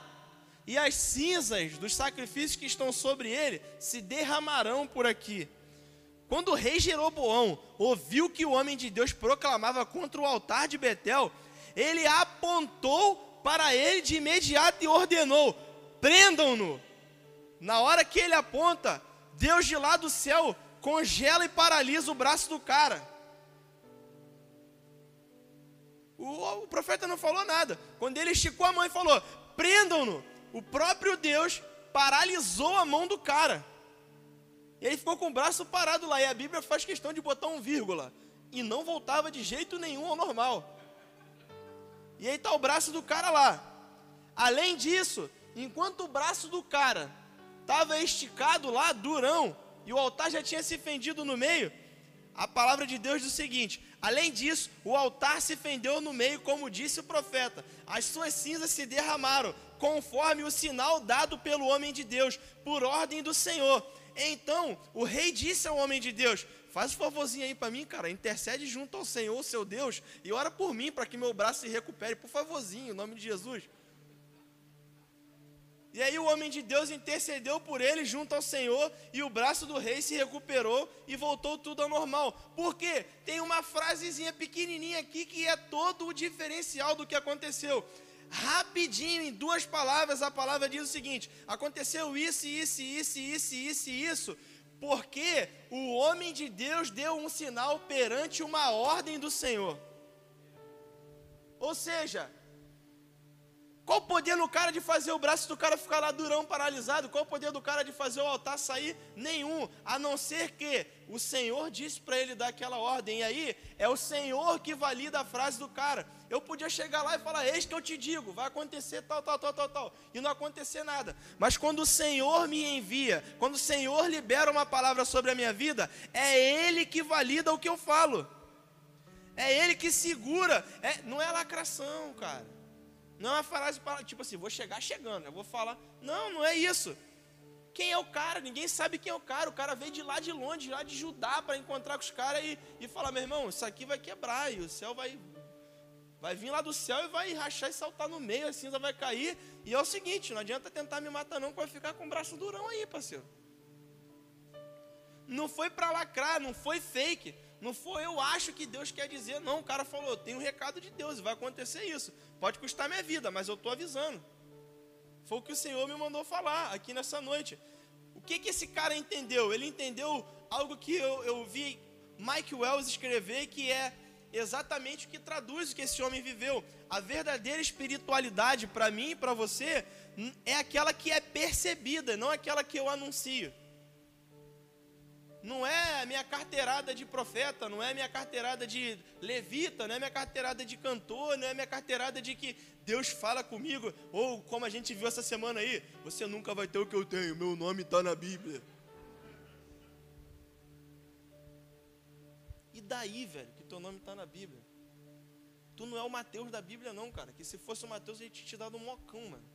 e as cinzas dos sacrifícios que estão sobre ele se derramarão por aqui. Quando o rei Jeroboão ouviu que o homem de Deus proclamava contra o altar de Betel, ele apontou para ele de imediato e ordenou: prendam-no. Na hora que ele aponta, Deus de lá do céu congela e paralisa o braço do cara. O, o profeta não falou nada. Quando ele esticou a mão e falou: prendam-no o próprio Deus paralisou a mão do cara. E ele ficou com o braço parado lá. E a Bíblia faz questão de botar um vírgula. E não voltava de jeito nenhum ao normal. E aí está o braço do cara lá. Além disso, enquanto o braço do cara estava esticado lá, durão, e o altar já tinha se fendido no meio, a palavra de Deus diz o seguinte: além disso, o altar se fendeu no meio, como disse o profeta, as suas cinzas se derramaram, conforme o sinal dado pelo homem de Deus, por ordem do Senhor. Então o rei disse ao homem de Deus: Faz um favorzinho aí para mim, cara, intercede junto ao Senhor, seu Deus, e ora por mim para que meu braço se recupere, por favorzinho, em nome de Jesus. E aí o homem de Deus intercedeu por ele junto ao Senhor e o braço do rei se recuperou e voltou tudo ao normal. Por quê? Tem uma frasezinha pequenininha aqui que é todo o diferencial do que aconteceu rapidinho, em duas palavras, a palavra diz o seguinte: aconteceu isso, isso, isso, isso, isso isso, porque o homem de Deus deu um sinal perante uma ordem do Senhor. Ou seja, qual o poder no cara de fazer o braço do cara ficar lá durão, paralisado? Qual o poder do cara de fazer o altar sair? Nenhum, a não ser que o Senhor disse para ele dar aquela ordem. E aí é o Senhor que valida a frase do cara. Eu podia chegar lá e falar: Eis que eu te digo, vai acontecer tal, tal, tal, tal, tal, e não acontecer nada. Mas quando o Senhor me envia, quando o Senhor libera uma palavra sobre a minha vida, é Ele que valida o que eu falo. É Ele que segura. É, não é lacração, cara. Não é uma frase para, tipo assim, vou chegar chegando, eu vou falar. Não, não é isso. Quem é o cara? Ninguém sabe quem é o cara. O cara veio de lá de longe, lá de Judá, para encontrar com os caras e, e falar: meu irmão, isso aqui vai quebrar, e o céu vai, vai vir lá do céu e vai rachar e saltar no meio, a cinza vai cair. E é o seguinte: não adianta tentar me matar, não, que vai ficar com o braço durão aí, parceiro. Não foi para lacrar, não foi fake. Não foi eu acho que Deus quer dizer, não. O cara falou, tem um recado de Deus, vai acontecer isso. Pode custar minha vida, mas eu estou avisando. Foi o que o Senhor me mandou falar aqui nessa noite. O que, que esse cara entendeu? Ele entendeu algo que eu, eu vi Mike Wells escrever, que é exatamente o que traduz o que esse homem viveu. A verdadeira espiritualidade, para mim e para você, é aquela que é percebida, não aquela que eu anuncio não é minha carteirada de profeta, não é minha carteirada de levita, não é minha carteirada de cantor, não é minha carteirada de que Deus fala comigo, ou como a gente viu essa semana aí, você nunca vai ter o que eu tenho, meu nome está na Bíblia. E daí, velho, que teu nome está na Bíblia? Tu não é o Mateus da Bíblia, não, cara. Que se fosse o Mateus, ele tinha te dado um mocão, mano.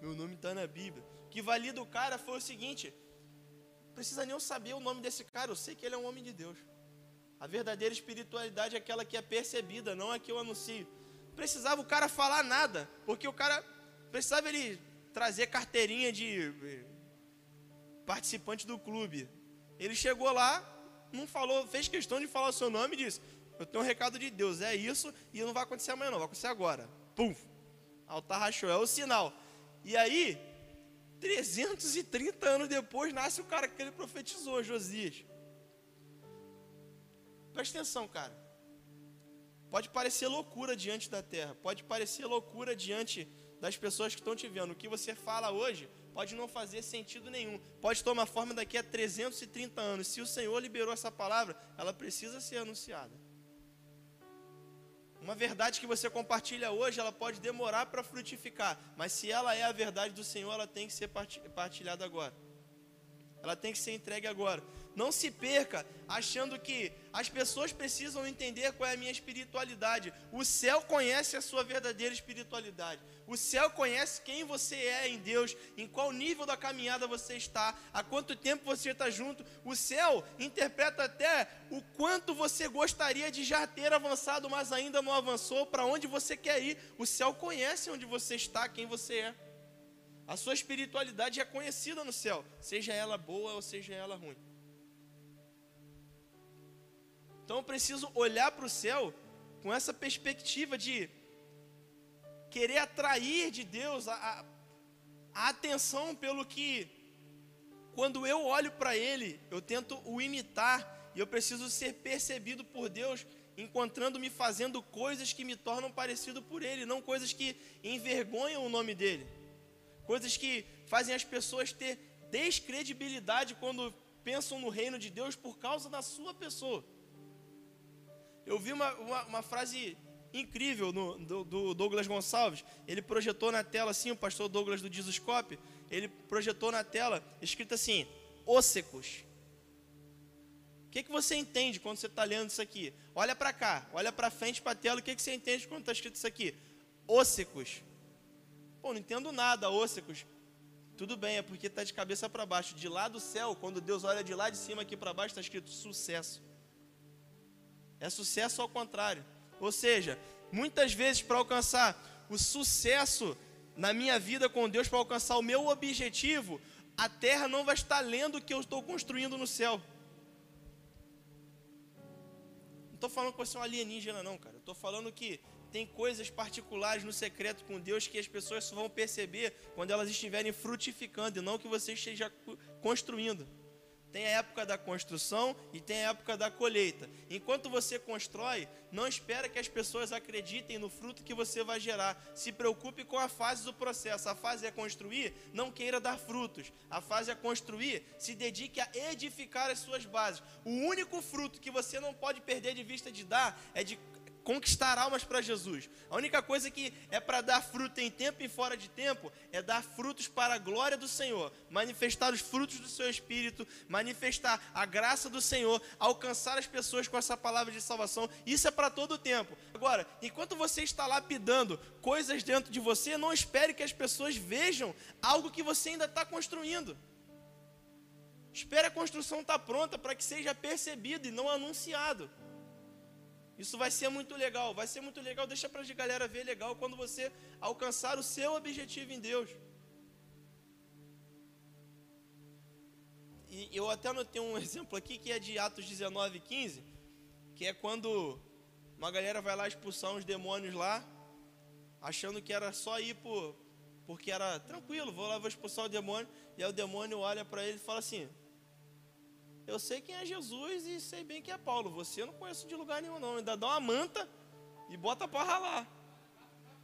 Meu nome está na Bíblia. O que valida o cara foi o seguinte: precisa nem eu saber o nome desse cara, eu sei que ele é um homem de Deus. A verdadeira espiritualidade é aquela que é percebida, não é que eu anuncio. Precisava o cara falar nada, porque o cara precisava ele trazer carteirinha de eh, participante do clube. Ele chegou lá, não falou, fez questão de falar o seu nome e disse: Eu tenho um recado de Deus, é isso, e não vai acontecer amanhã, não, vai acontecer agora. pum, altar rachou, é o sinal. E aí, 330 anos depois, nasce o cara que ele profetizou, Josias. Presta atenção, cara. Pode parecer loucura diante da terra, pode parecer loucura diante das pessoas que estão te vendo. O que você fala hoje pode não fazer sentido nenhum. Pode tomar forma daqui a 330 anos. Se o Senhor liberou essa palavra, ela precisa ser anunciada. Uma verdade que você compartilha hoje, ela pode demorar para frutificar, mas se ela é a verdade do Senhor, ela tem que ser partilhada agora. Ela tem que ser entregue agora. Não se perca achando que as pessoas precisam entender qual é a minha espiritualidade. O céu conhece a sua verdadeira espiritualidade. O céu conhece quem você é em Deus, em qual nível da caminhada você está, há quanto tempo você está junto. O céu interpreta até o quanto você gostaria de já ter avançado, mas ainda não avançou, para onde você quer ir. O céu conhece onde você está, quem você é. A sua espiritualidade é conhecida no céu, seja ela boa ou seja ela ruim. Então eu preciso olhar para o céu com essa perspectiva de querer atrair de Deus a, a, atenção pelo que, quando eu olho para Ele, eu tento o imitar e eu preciso ser percebido por Deus, encontrando-me fazendo coisas que me tornam parecido por Ele, não coisas que envergonham o nome dele, coisas que fazem as pessoas ter descredibilidade quando pensam no reino de Deus por causa da sua pessoa. Eu vi uma, uma, uma frase incrível no, do, do, Douglas Gonçalves. Ele projetou na tela assim, o pastor Douglas do Dizoscope, ele projetou na tela, escrito assim, óssecos. O que, que você entende quando você está lendo isso aqui? Olha para cá, olha para frente para a tela, o que, que você entende quando está escrito isso aqui? Óssecos. Pô, não entendo nada, óssecos. Tudo bem, é porque está de cabeça para baixo. De lá do céu, quando Deus olha de lá de cima aqui para baixo, está escrito sucesso. É sucesso ao contrário. Ou seja, muitas vezes para alcançar o sucesso na minha vida com Deus, para alcançar o meu objetivo, a terra não vai estar lendo o que eu estou construindo no céu. Não estou falando que você é um alienígena, não, cara. Estou falando que tem coisas particulares no secreto com Deus que as pessoas só vão perceber quando elas estiverem frutificando e não que você esteja construindo. Tem a época da construção e tem a época da colheita. Enquanto você constrói, não espera que as pessoas acreditem no fruto que você vai gerar. Se preocupe com a fase do processo. A fase é construir, não queira dar frutos. A fase é construir, se dedique a edificar as suas bases. O único fruto que você não pode perder de vista de dar é de conquistar almas para Jesus. A única coisa que é para dar fruto em tempo e fora de tempo é dar frutos para a glória do Senhor, manifestar os frutos do seu espírito, manifestar a graça do Senhor, alcançar as pessoas com essa palavra de salvação. Isso é para todo o tempo. Agora, enquanto você está lapidando coisas dentro de você, não espere que as pessoas vejam algo que você ainda está construindo. Espere a construção estar tá pronta para que seja percebido e não anunciado. Isso vai ser muito legal, vai ser muito legal, deixa para a galera ver legal quando você alcançar o seu objetivo em Deus. E eu até anotei um exemplo aqui que é de Atos 19, 15, que é quando uma galera vai lá expulsar uns demônios lá, achando que era só ir por, porque era tranquilo, vou lá, vou expulsar o demônio, e aí o demônio olha para ele e fala assim: eu sei quem é Jesus e sei bem quem é Paulo. Você eu não conheço de lugar nenhum, não. Ainda dá uma manta e bota para ralar.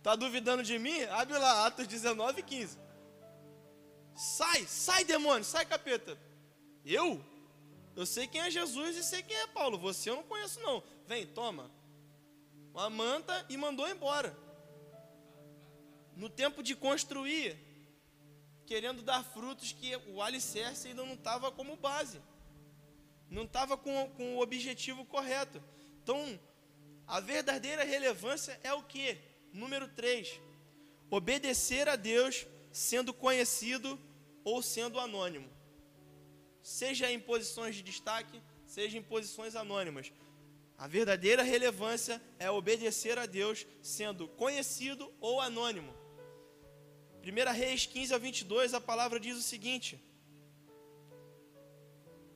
Tá duvidando de mim? Abre lá, Atos 19, 15. Sai, sai demônio, sai capeta. Eu? Eu sei quem é Jesus e sei quem é Paulo. Você eu não conheço, não. Vem, toma. Uma manta e mandou embora. No tempo de construir, querendo dar frutos que o alicerce ainda não estava como base não estava com, com o objetivo correto. Então, a verdadeira relevância é o que? Número 3. Obedecer a Deus sendo conhecido ou sendo anônimo. Seja em posições de destaque, seja em posições anônimas. A verdadeira relevância é obedecer a Deus sendo conhecido ou anônimo. 1 Reis 15 a 22, a palavra diz o seguinte: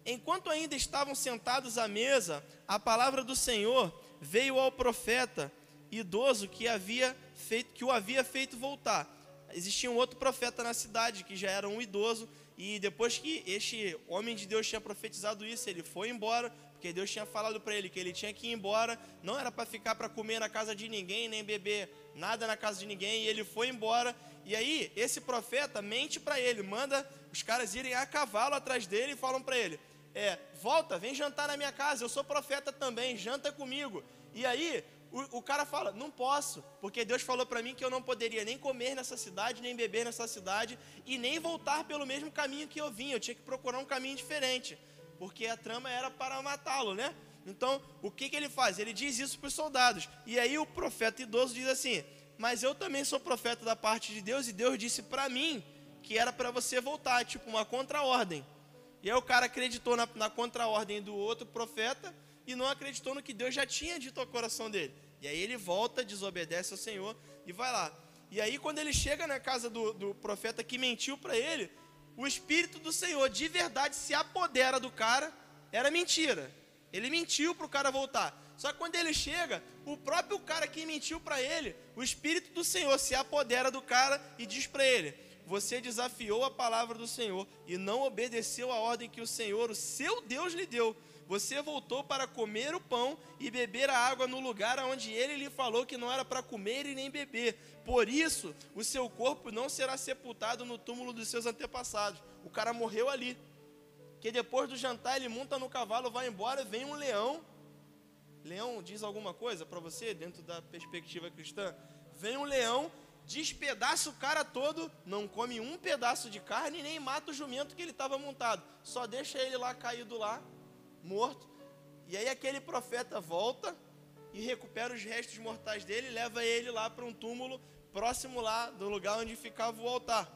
Enquanto ainda estavam sentados à mesa, a palavra do Senhor veio ao profeta idoso que havia feito, que o havia feito voltar. Existia um outro profeta na cidade que já era um idoso e depois que este homem de Deus tinha profetizado isso, ele foi embora, porque Deus tinha falado para ele que ele tinha que ir embora, não era para ficar para comer na casa de ninguém, nem beber nada na casa de ninguém, e ele foi embora. E aí, esse profeta mente para ele, manda os caras irem a cavalo atrás dele e falam para ele: é, volta, vem jantar na minha casa, eu sou profeta também, janta comigo. E aí, o, o cara fala: Não posso, porque Deus falou para mim que eu não poderia nem comer nessa cidade, nem beber nessa cidade, e nem voltar pelo mesmo caminho que eu vim. Eu tinha que procurar um caminho diferente, porque a trama era para matá-lo, né? Então, o que, que ele faz? Ele diz isso para os soldados. E aí, o profeta idoso diz assim: Mas eu também sou profeta da parte de Deus, e Deus disse para mim que era para você voltar, tipo uma contra-ordem. E aí, o cara acreditou na, na contra-ordem do outro profeta e não acreditou no que Deus já tinha dito ao coração dele. E aí ele volta, desobedece ao Senhor e vai lá. E aí, quando ele chega na casa do, do profeta que mentiu para ele, o Espírito do Senhor de verdade se apodera do cara. Era mentira. Ele mentiu para o cara voltar. Só que quando ele chega, o próprio cara que mentiu para ele, o Espírito do Senhor se apodera do cara e diz para ele: Você desafiou a palavra do Senhor e não obedeceu a ordem que o Senhor, o seu Deus, lhe deu você voltou para comer o pão e beber a água no lugar onde ele lhe falou que não era para comer e nem beber. Por isso, o seu corpo não será sepultado no túmulo dos seus antepassados. O cara morreu ali. Que depois do jantar ele monta no cavalo, vai embora, vem um leão. Leão diz alguma coisa para você dentro da perspectiva cristã? Vem um leão, despedaça o cara todo, não come um pedaço de carne nem mata o jumento que ele estava montado. Só deixa ele lá caído lá morto. E aí aquele profeta volta e recupera os restos mortais dele leva ele lá para um túmulo próximo lá do lugar onde ficava o altar.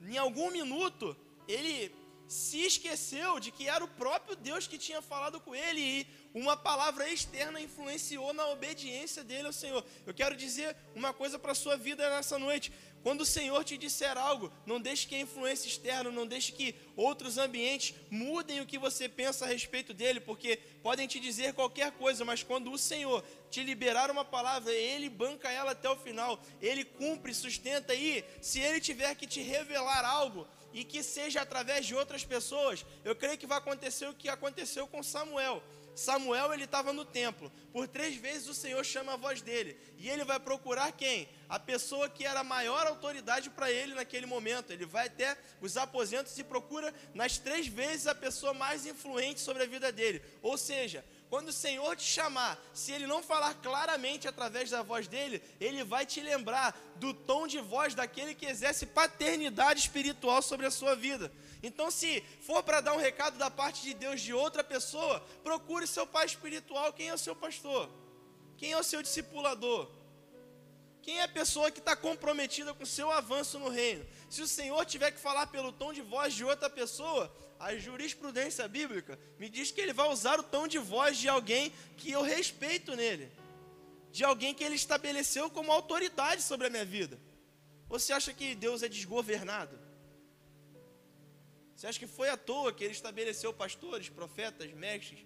Em algum minuto, ele se esqueceu de que era o próprio Deus que tinha falado com ele e uma palavra externa influenciou na obediência dele ao Senhor. Eu quero dizer uma coisa para a sua vida nessa noite. Quando o Senhor te disser algo, não deixe que a influência externa, não deixe que outros ambientes mudem o que você pensa a respeito dele, porque podem te dizer qualquer coisa, mas quando o Senhor te liberar uma palavra, ele banca ela até o final, ele cumpre, sustenta e se ele tiver que te revelar algo e que seja através de outras pessoas, eu creio que vai acontecer o que aconteceu com Samuel. Samuel ele estava no templo. Por três vezes o Senhor chama a voz dele. E ele vai procurar quem? A pessoa que era a maior autoridade para ele naquele momento. Ele vai até os aposentos e procura nas três vezes a pessoa mais influente sobre a vida dele. Ou seja, quando o Senhor te chamar, se ele não falar claramente através da voz dele, ele vai te lembrar do tom de voz daquele que exerce paternidade espiritual sobre a sua vida. Então, se for para dar um recado da parte de Deus de outra pessoa, procure seu pai espiritual. Quem é o seu pastor? Quem é o seu discipulador? Quem é a pessoa que está comprometida com o seu avanço no reino? Se o Senhor tiver que falar pelo tom de voz de outra pessoa, a jurisprudência bíblica me diz que ele vai usar o tom de voz de alguém que eu respeito nele, de alguém que ele estabeleceu como autoridade sobre a minha vida. Você acha que Deus é desgovernado? Você acha que foi à toa que ele estabeleceu pastores, profetas, mestres?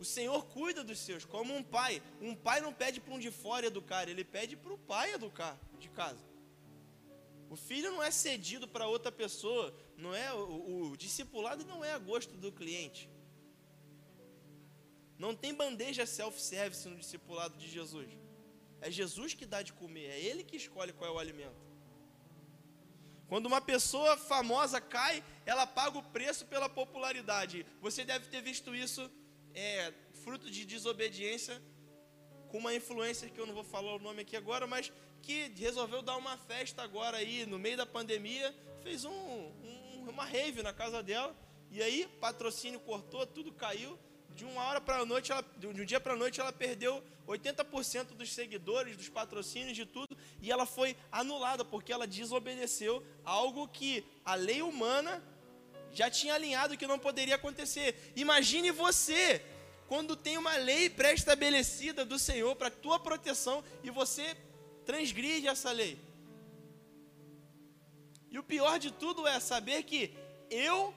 O Senhor cuida dos seus, como um pai. Um pai não pede para um de fora educar, ele pede para o pai educar de casa. O filho não é cedido para outra pessoa, não é o, o discipulado não é a gosto do cliente. Não tem bandeja self-service no discipulado de Jesus. É Jesus que dá de comer, é ele que escolhe qual é o alimento. Quando uma pessoa famosa cai, ela paga o preço pela popularidade. Você deve ter visto isso, é, fruto de desobediência, com uma influencer que eu não vou falar o nome aqui agora, mas que resolveu dar uma festa agora aí, no meio da pandemia, fez um, um, uma rave na casa dela, e aí patrocínio cortou, tudo caiu. De uma hora para a noite, ela, de um dia para a noite, ela perdeu 80% dos seguidores, dos patrocínios, de tudo, e ela foi anulada porque ela desobedeceu algo que a lei humana já tinha alinhado que não poderia acontecer. Imagine você quando tem uma lei pré-estabelecida do Senhor para tua proteção e você transgride essa lei. E o pior de tudo é saber que eu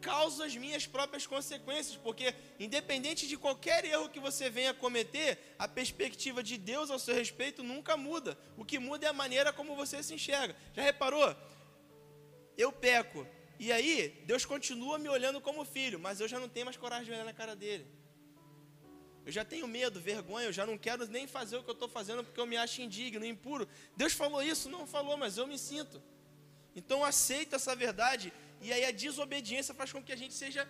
causo as minhas próprias consequências, porque independente de qualquer erro que você venha cometer, a perspectiva de Deus ao seu respeito nunca muda. O que muda é a maneira como você se enxerga. Já reparou? Eu peco. E aí, Deus continua me olhando como filho, mas eu já não tenho mais coragem de olhar na cara dele. Eu já tenho medo, vergonha, eu já não quero nem fazer o que eu estou fazendo porque eu me acho indigno, impuro. Deus falou isso? Não falou, mas eu me sinto. Então aceita essa verdade e aí a desobediência faz com que a gente seja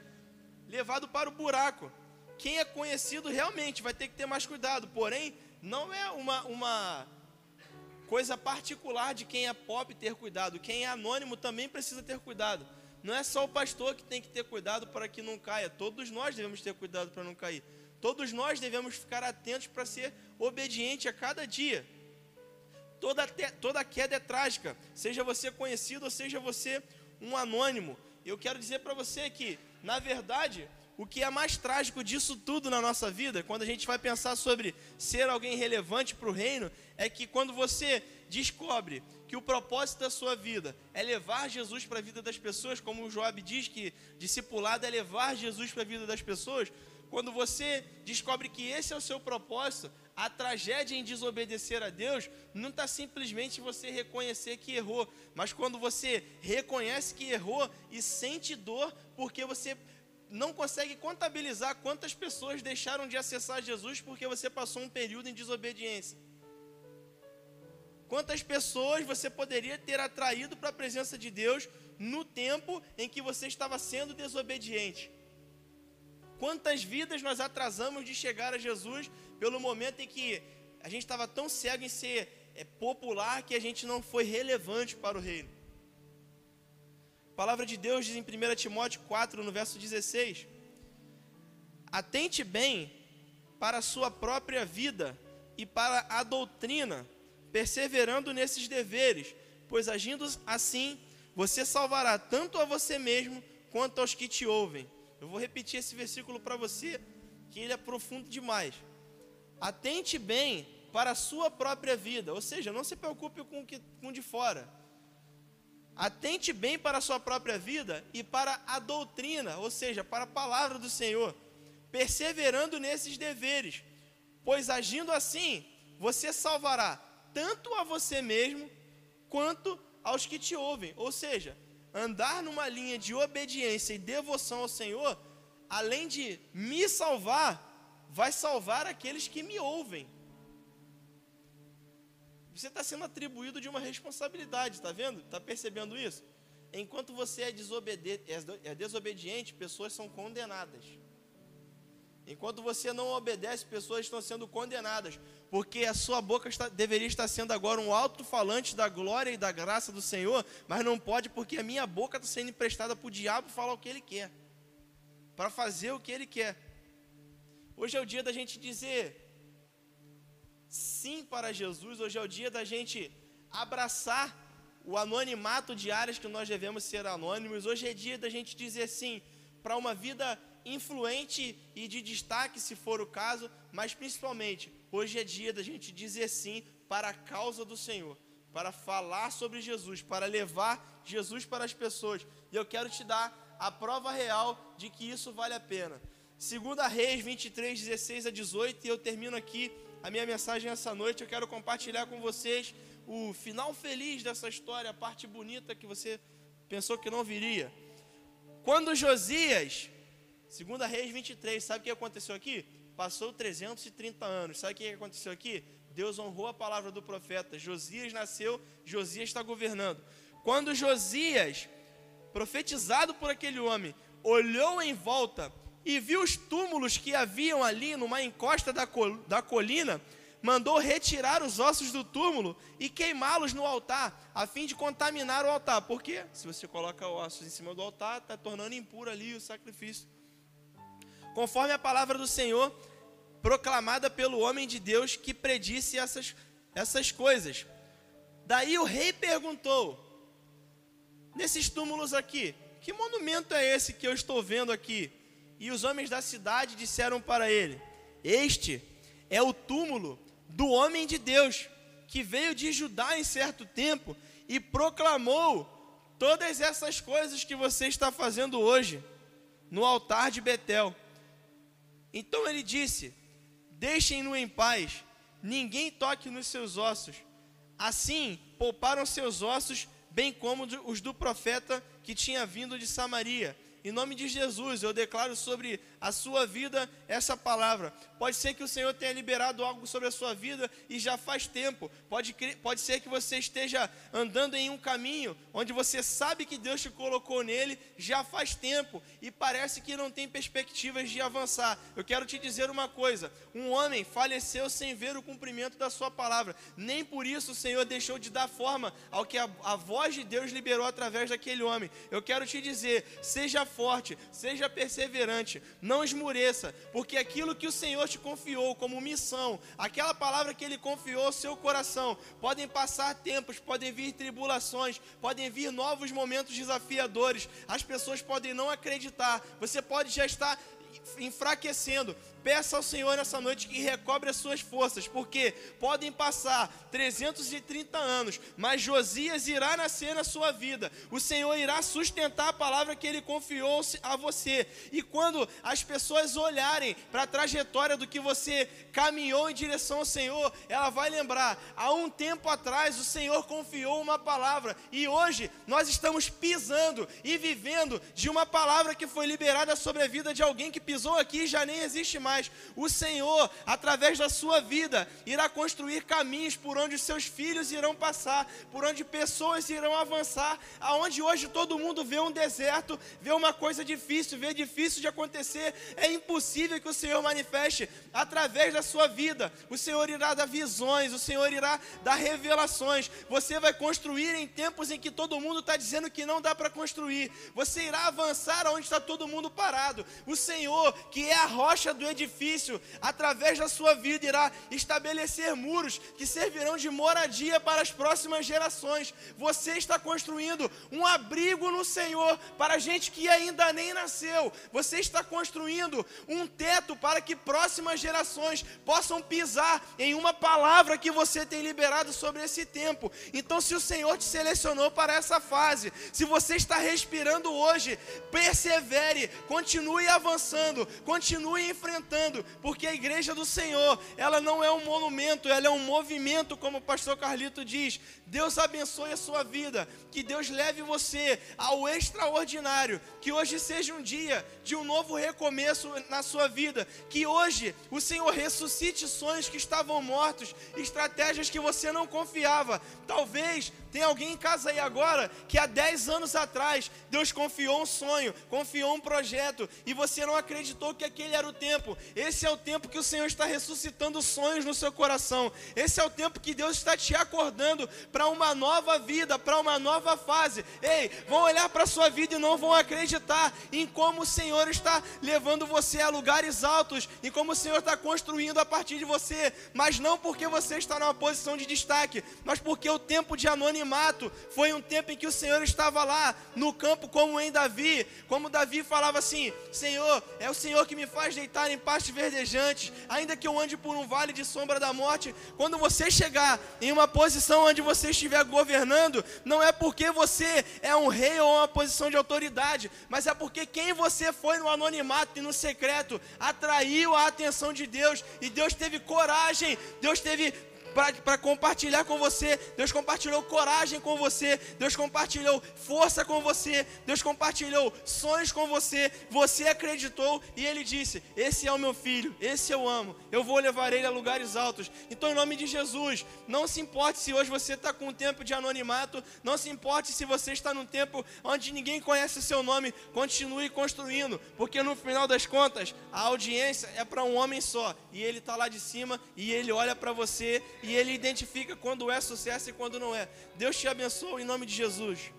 levado para o buraco. Quem é conhecido realmente vai ter que ter mais cuidado, porém, não é uma, uma coisa particular de quem é pop ter cuidado. Quem é anônimo também precisa ter cuidado. Não é só o pastor que tem que ter cuidado para que não caia, todos nós devemos ter cuidado para não cair. Todos nós devemos ficar atentos para ser obediente a cada dia. Toda, toda queda é trágica, seja você conhecido ou seja você um anônimo. Eu quero dizer para você que, na verdade, o que é mais trágico disso tudo na nossa vida, quando a gente vai pensar sobre ser alguém relevante para o reino, é que quando você descobre que o propósito da sua vida é levar Jesus para a vida das pessoas, como o Joab diz que discipulado é levar Jesus para a vida das pessoas, quando você descobre que esse é o seu propósito, a tragédia em desobedecer a Deus não está simplesmente você reconhecer que errou, mas quando você reconhece que errou e sente dor porque você não consegue contabilizar quantas pessoas deixaram de acessar Jesus porque você passou um período em desobediência. Quantas pessoas você poderia ter atraído para a presença de Deus no tempo em que você estava sendo desobediente? Quantas vidas nós atrasamos de chegar a Jesus pelo momento em que a gente estava tão cego em ser é, popular que a gente não foi relevante para o reino. A palavra de Deus diz em 1 Timóteo 4, no verso 16: Atente bem para a sua própria vida e para a doutrina, perseverando nesses deveres, pois agindo assim, você salvará tanto a você mesmo quanto aos que te ouvem. Eu vou repetir esse versículo para você, que ele é profundo demais. Atente bem para a sua própria vida, ou seja, não se preocupe com o que com de fora. Atente bem para a sua própria vida e para a doutrina, ou seja, para a palavra do Senhor, perseverando nesses deveres, pois agindo assim, você salvará tanto a você mesmo quanto aos que te ouvem. Ou seja, andar numa linha de obediência e devoção ao Senhor, além de me salvar, vai salvar aqueles que me ouvem. Você está sendo atribuído de uma responsabilidade, está vendo? Está percebendo isso? Enquanto você é, é desobediente, pessoas são condenadas. Enquanto você não obedece, pessoas estão sendo condenadas, porque a sua boca está, deveria estar sendo agora um alto-falante da glória e da graça do Senhor, mas não pode porque a minha boca está sendo emprestada para o diabo falar o que ele quer, para fazer o que ele quer. Hoje é o dia da gente dizer sim para Jesus, hoje é o dia da gente abraçar o anonimato de áreas que nós devemos ser anônimos, hoje é dia da gente dizer sim para uma vida influente e de destaque, se for o caso, mas principalmente, hoje é dia da gente dizer sim para a causa do Senhor, para falar sobre Jesus, para levar Jesus para as pessoas. E eu quero te dar a prova real de que isso vale a pena. Segunda Reis 23, 16 a 18, e eu termino aqui a minha mensagem essa noite. Eu quero compartilhar com vocês o final feliz dessa história, a parte bonita que você pensou que não viria. Quando Josias, segunda Reis 23, sabe o que aconteceu aqui? Passou 330 anos. Sabe o que aconteceu aqui? Deus honrou a palavra do profeta. Josias nasceu, Josias está governando. Quando Josias, profetizado por aquele homem, olhou em volta e viu os túmulos que haviam ali numa encosta da, col da colina, mandou retirar os ossos do túmulo e queimá-los no altar, a fim de contaminar o altar. Porque se você coloca ossos em cima do altar, está tornando impuro ali o sacrifício. Conforme a palavra do Senhor, proclamada pelo homem de Deus que predisse essas, essas coisas. Daí o rei perguntou: Nesses túmulos aqui, que monumento é esse que eu estou vendo aqui? E os homens da cidade disseram para ele: Este é o túmulo do homem de Deus, que veio de Judá em certo tempo e proclamou todas essas coisas que você está fazendo hoje. no altar de Betel. Então ele disse: Deixem-no em paz, ninguém toque nos seus ossos. Assim pouparam seus ossos, bem como os do profeta que tinha vindo de Samaria. Em nome de Jesus, eu declaro sobre a sua vida essa palavra. Pode ser que o Senhor tenha liberado algo sobre a sua vida e já faz tempo. Pode, pode ser que você esteja andando em um caminho onde você sabe que Deus te colocou nele já faz tempo e parece que não tem perspectivas de avançar. Eu quero te dizer uma coisa: um homem faleceu sem ver o cumprimento da sua palavra. Nem por isso o Senhor deixou de dar forma ao que a, a voz de Deus liberou através daquele homem. Eu quero te dizer: seja forte, seja perseverante, não esmureça, porque aquilo que o Senhor te confiou como missão, aquela palavra que Ele confiou ao seu coração, podem passar tempos, podem vir tribulações, podem vir novos momentos desafiadores, as pessoas podem não acreditar, você pode já estar enfraquecendo, Peça ao Senhor nessa noite que recobre as suas forças, porque podem passar 330 anos, mas Josias irá nascer na sua vida. O Senhor irá sustentar a palavra que ele confiou a você. E quando as pessoas olharem para a trajetória do que você caminhou em direção ao Senhor, ela vai lembrar: há um tempo atrás o Senhor confiou uma palavra, e hoje nós estamos pisando e vivendo de uma palavra que foi liberada sobre a vida de alguém que pisou aqui e já nem existe mais mais. O Senhor, através da sua vida, irá construir caminhos por onde os seus filhos irão passar, por onde pessoas irão avançar, aonde hoje todo mundo vê um deserto, vê uma coisa difícil, vê difícil de acontecer, é impossível que o Senhor manifeste através da sua vida. O Senhor irá dar visões, o Senhor irá dar revelações. Você vai construir em tempos em que todo mundo está dizendo que não dá para construir. Você irá avançar onde está todo mundo parado. O Senhor, que é a rocha do edifício, edifício, através da sua vida, irá estabelecer muros que servirão de moradia para as próximas gerações. Você está construindo um abrigo no Senhor para gente que ainda nem nasceu. Você está construindo um teto para que próximas gerações possam pisar em uma palavra que você tem liberado sobre esse tempo. Então, se o Senhor te selecionou para essa fase, se você está respirando hoje, persevere, continue avançando, continue enfrentando porque a igreja do Senhor, ela não é um monumento, ela é um movimento, como o pastor Carlito diz. Deus abençoe a sua vida, que Deus leve você ao extraordinário, que hoje seja um dia de um novo recomeço na sua vida, que hoje o Senhor ressuscite sonhos que estavam mortos, estratégias que você não confiava. Talvez tem alguém em casa aí agora que há 10 anos atrás Deus confiou um sonho, confiou um projeto e você não acreditou que aquele era o tempo. Esse é o tempo que o Senhor está ressuscitando sonhos no seu coração. Esse é o tempo que Deus está te acordando para uma nova vida, para uma nova fase. Ei, vão olhar para a sua vida e não vão acreditar em como o Senhor está levando você a lugares altos, em como o Senhor está construindo a partir de você, mas não porque você está numa posição de destaque, mas porque o tempo de anonimato foi um tempo em que o Senhor estava lá no campo como em Davi, como Davi falava assim: Senhor, é o Senhor que me faz deitar em pastos verdejantes, ainda que eu ande por um vale de sombra da morte. Quando você chegar em uma posição onde você estiver governando, não é porque você é um rei ou uma posição de autoridade, mas é porque quem você foi no anonimato e no secreto atraiu a atenção de Deus e Deus teve coragem, Deus teve para compartilhar com você. Deus compartilhou coragem com você. Deus compartilhou força com você. Deus compartilhou sonhos com você. Você acreditou e ele disse: Esse é o meu filho, esse eu amo. Eu vou levar ele a lugares altos. Então, em nome de Jesus, não se importe se hoje você está com um tempo de anonimato. Não se importe se você está num tempo onde ninguém conhece o seu nome. Continue construindo, porque no final das contas, a audiência é para um homem só. E ele está lá de cima e ele olha para você e ele identifica quando é sucesso e quando não é. Deus te abençoe em nome de Jesus.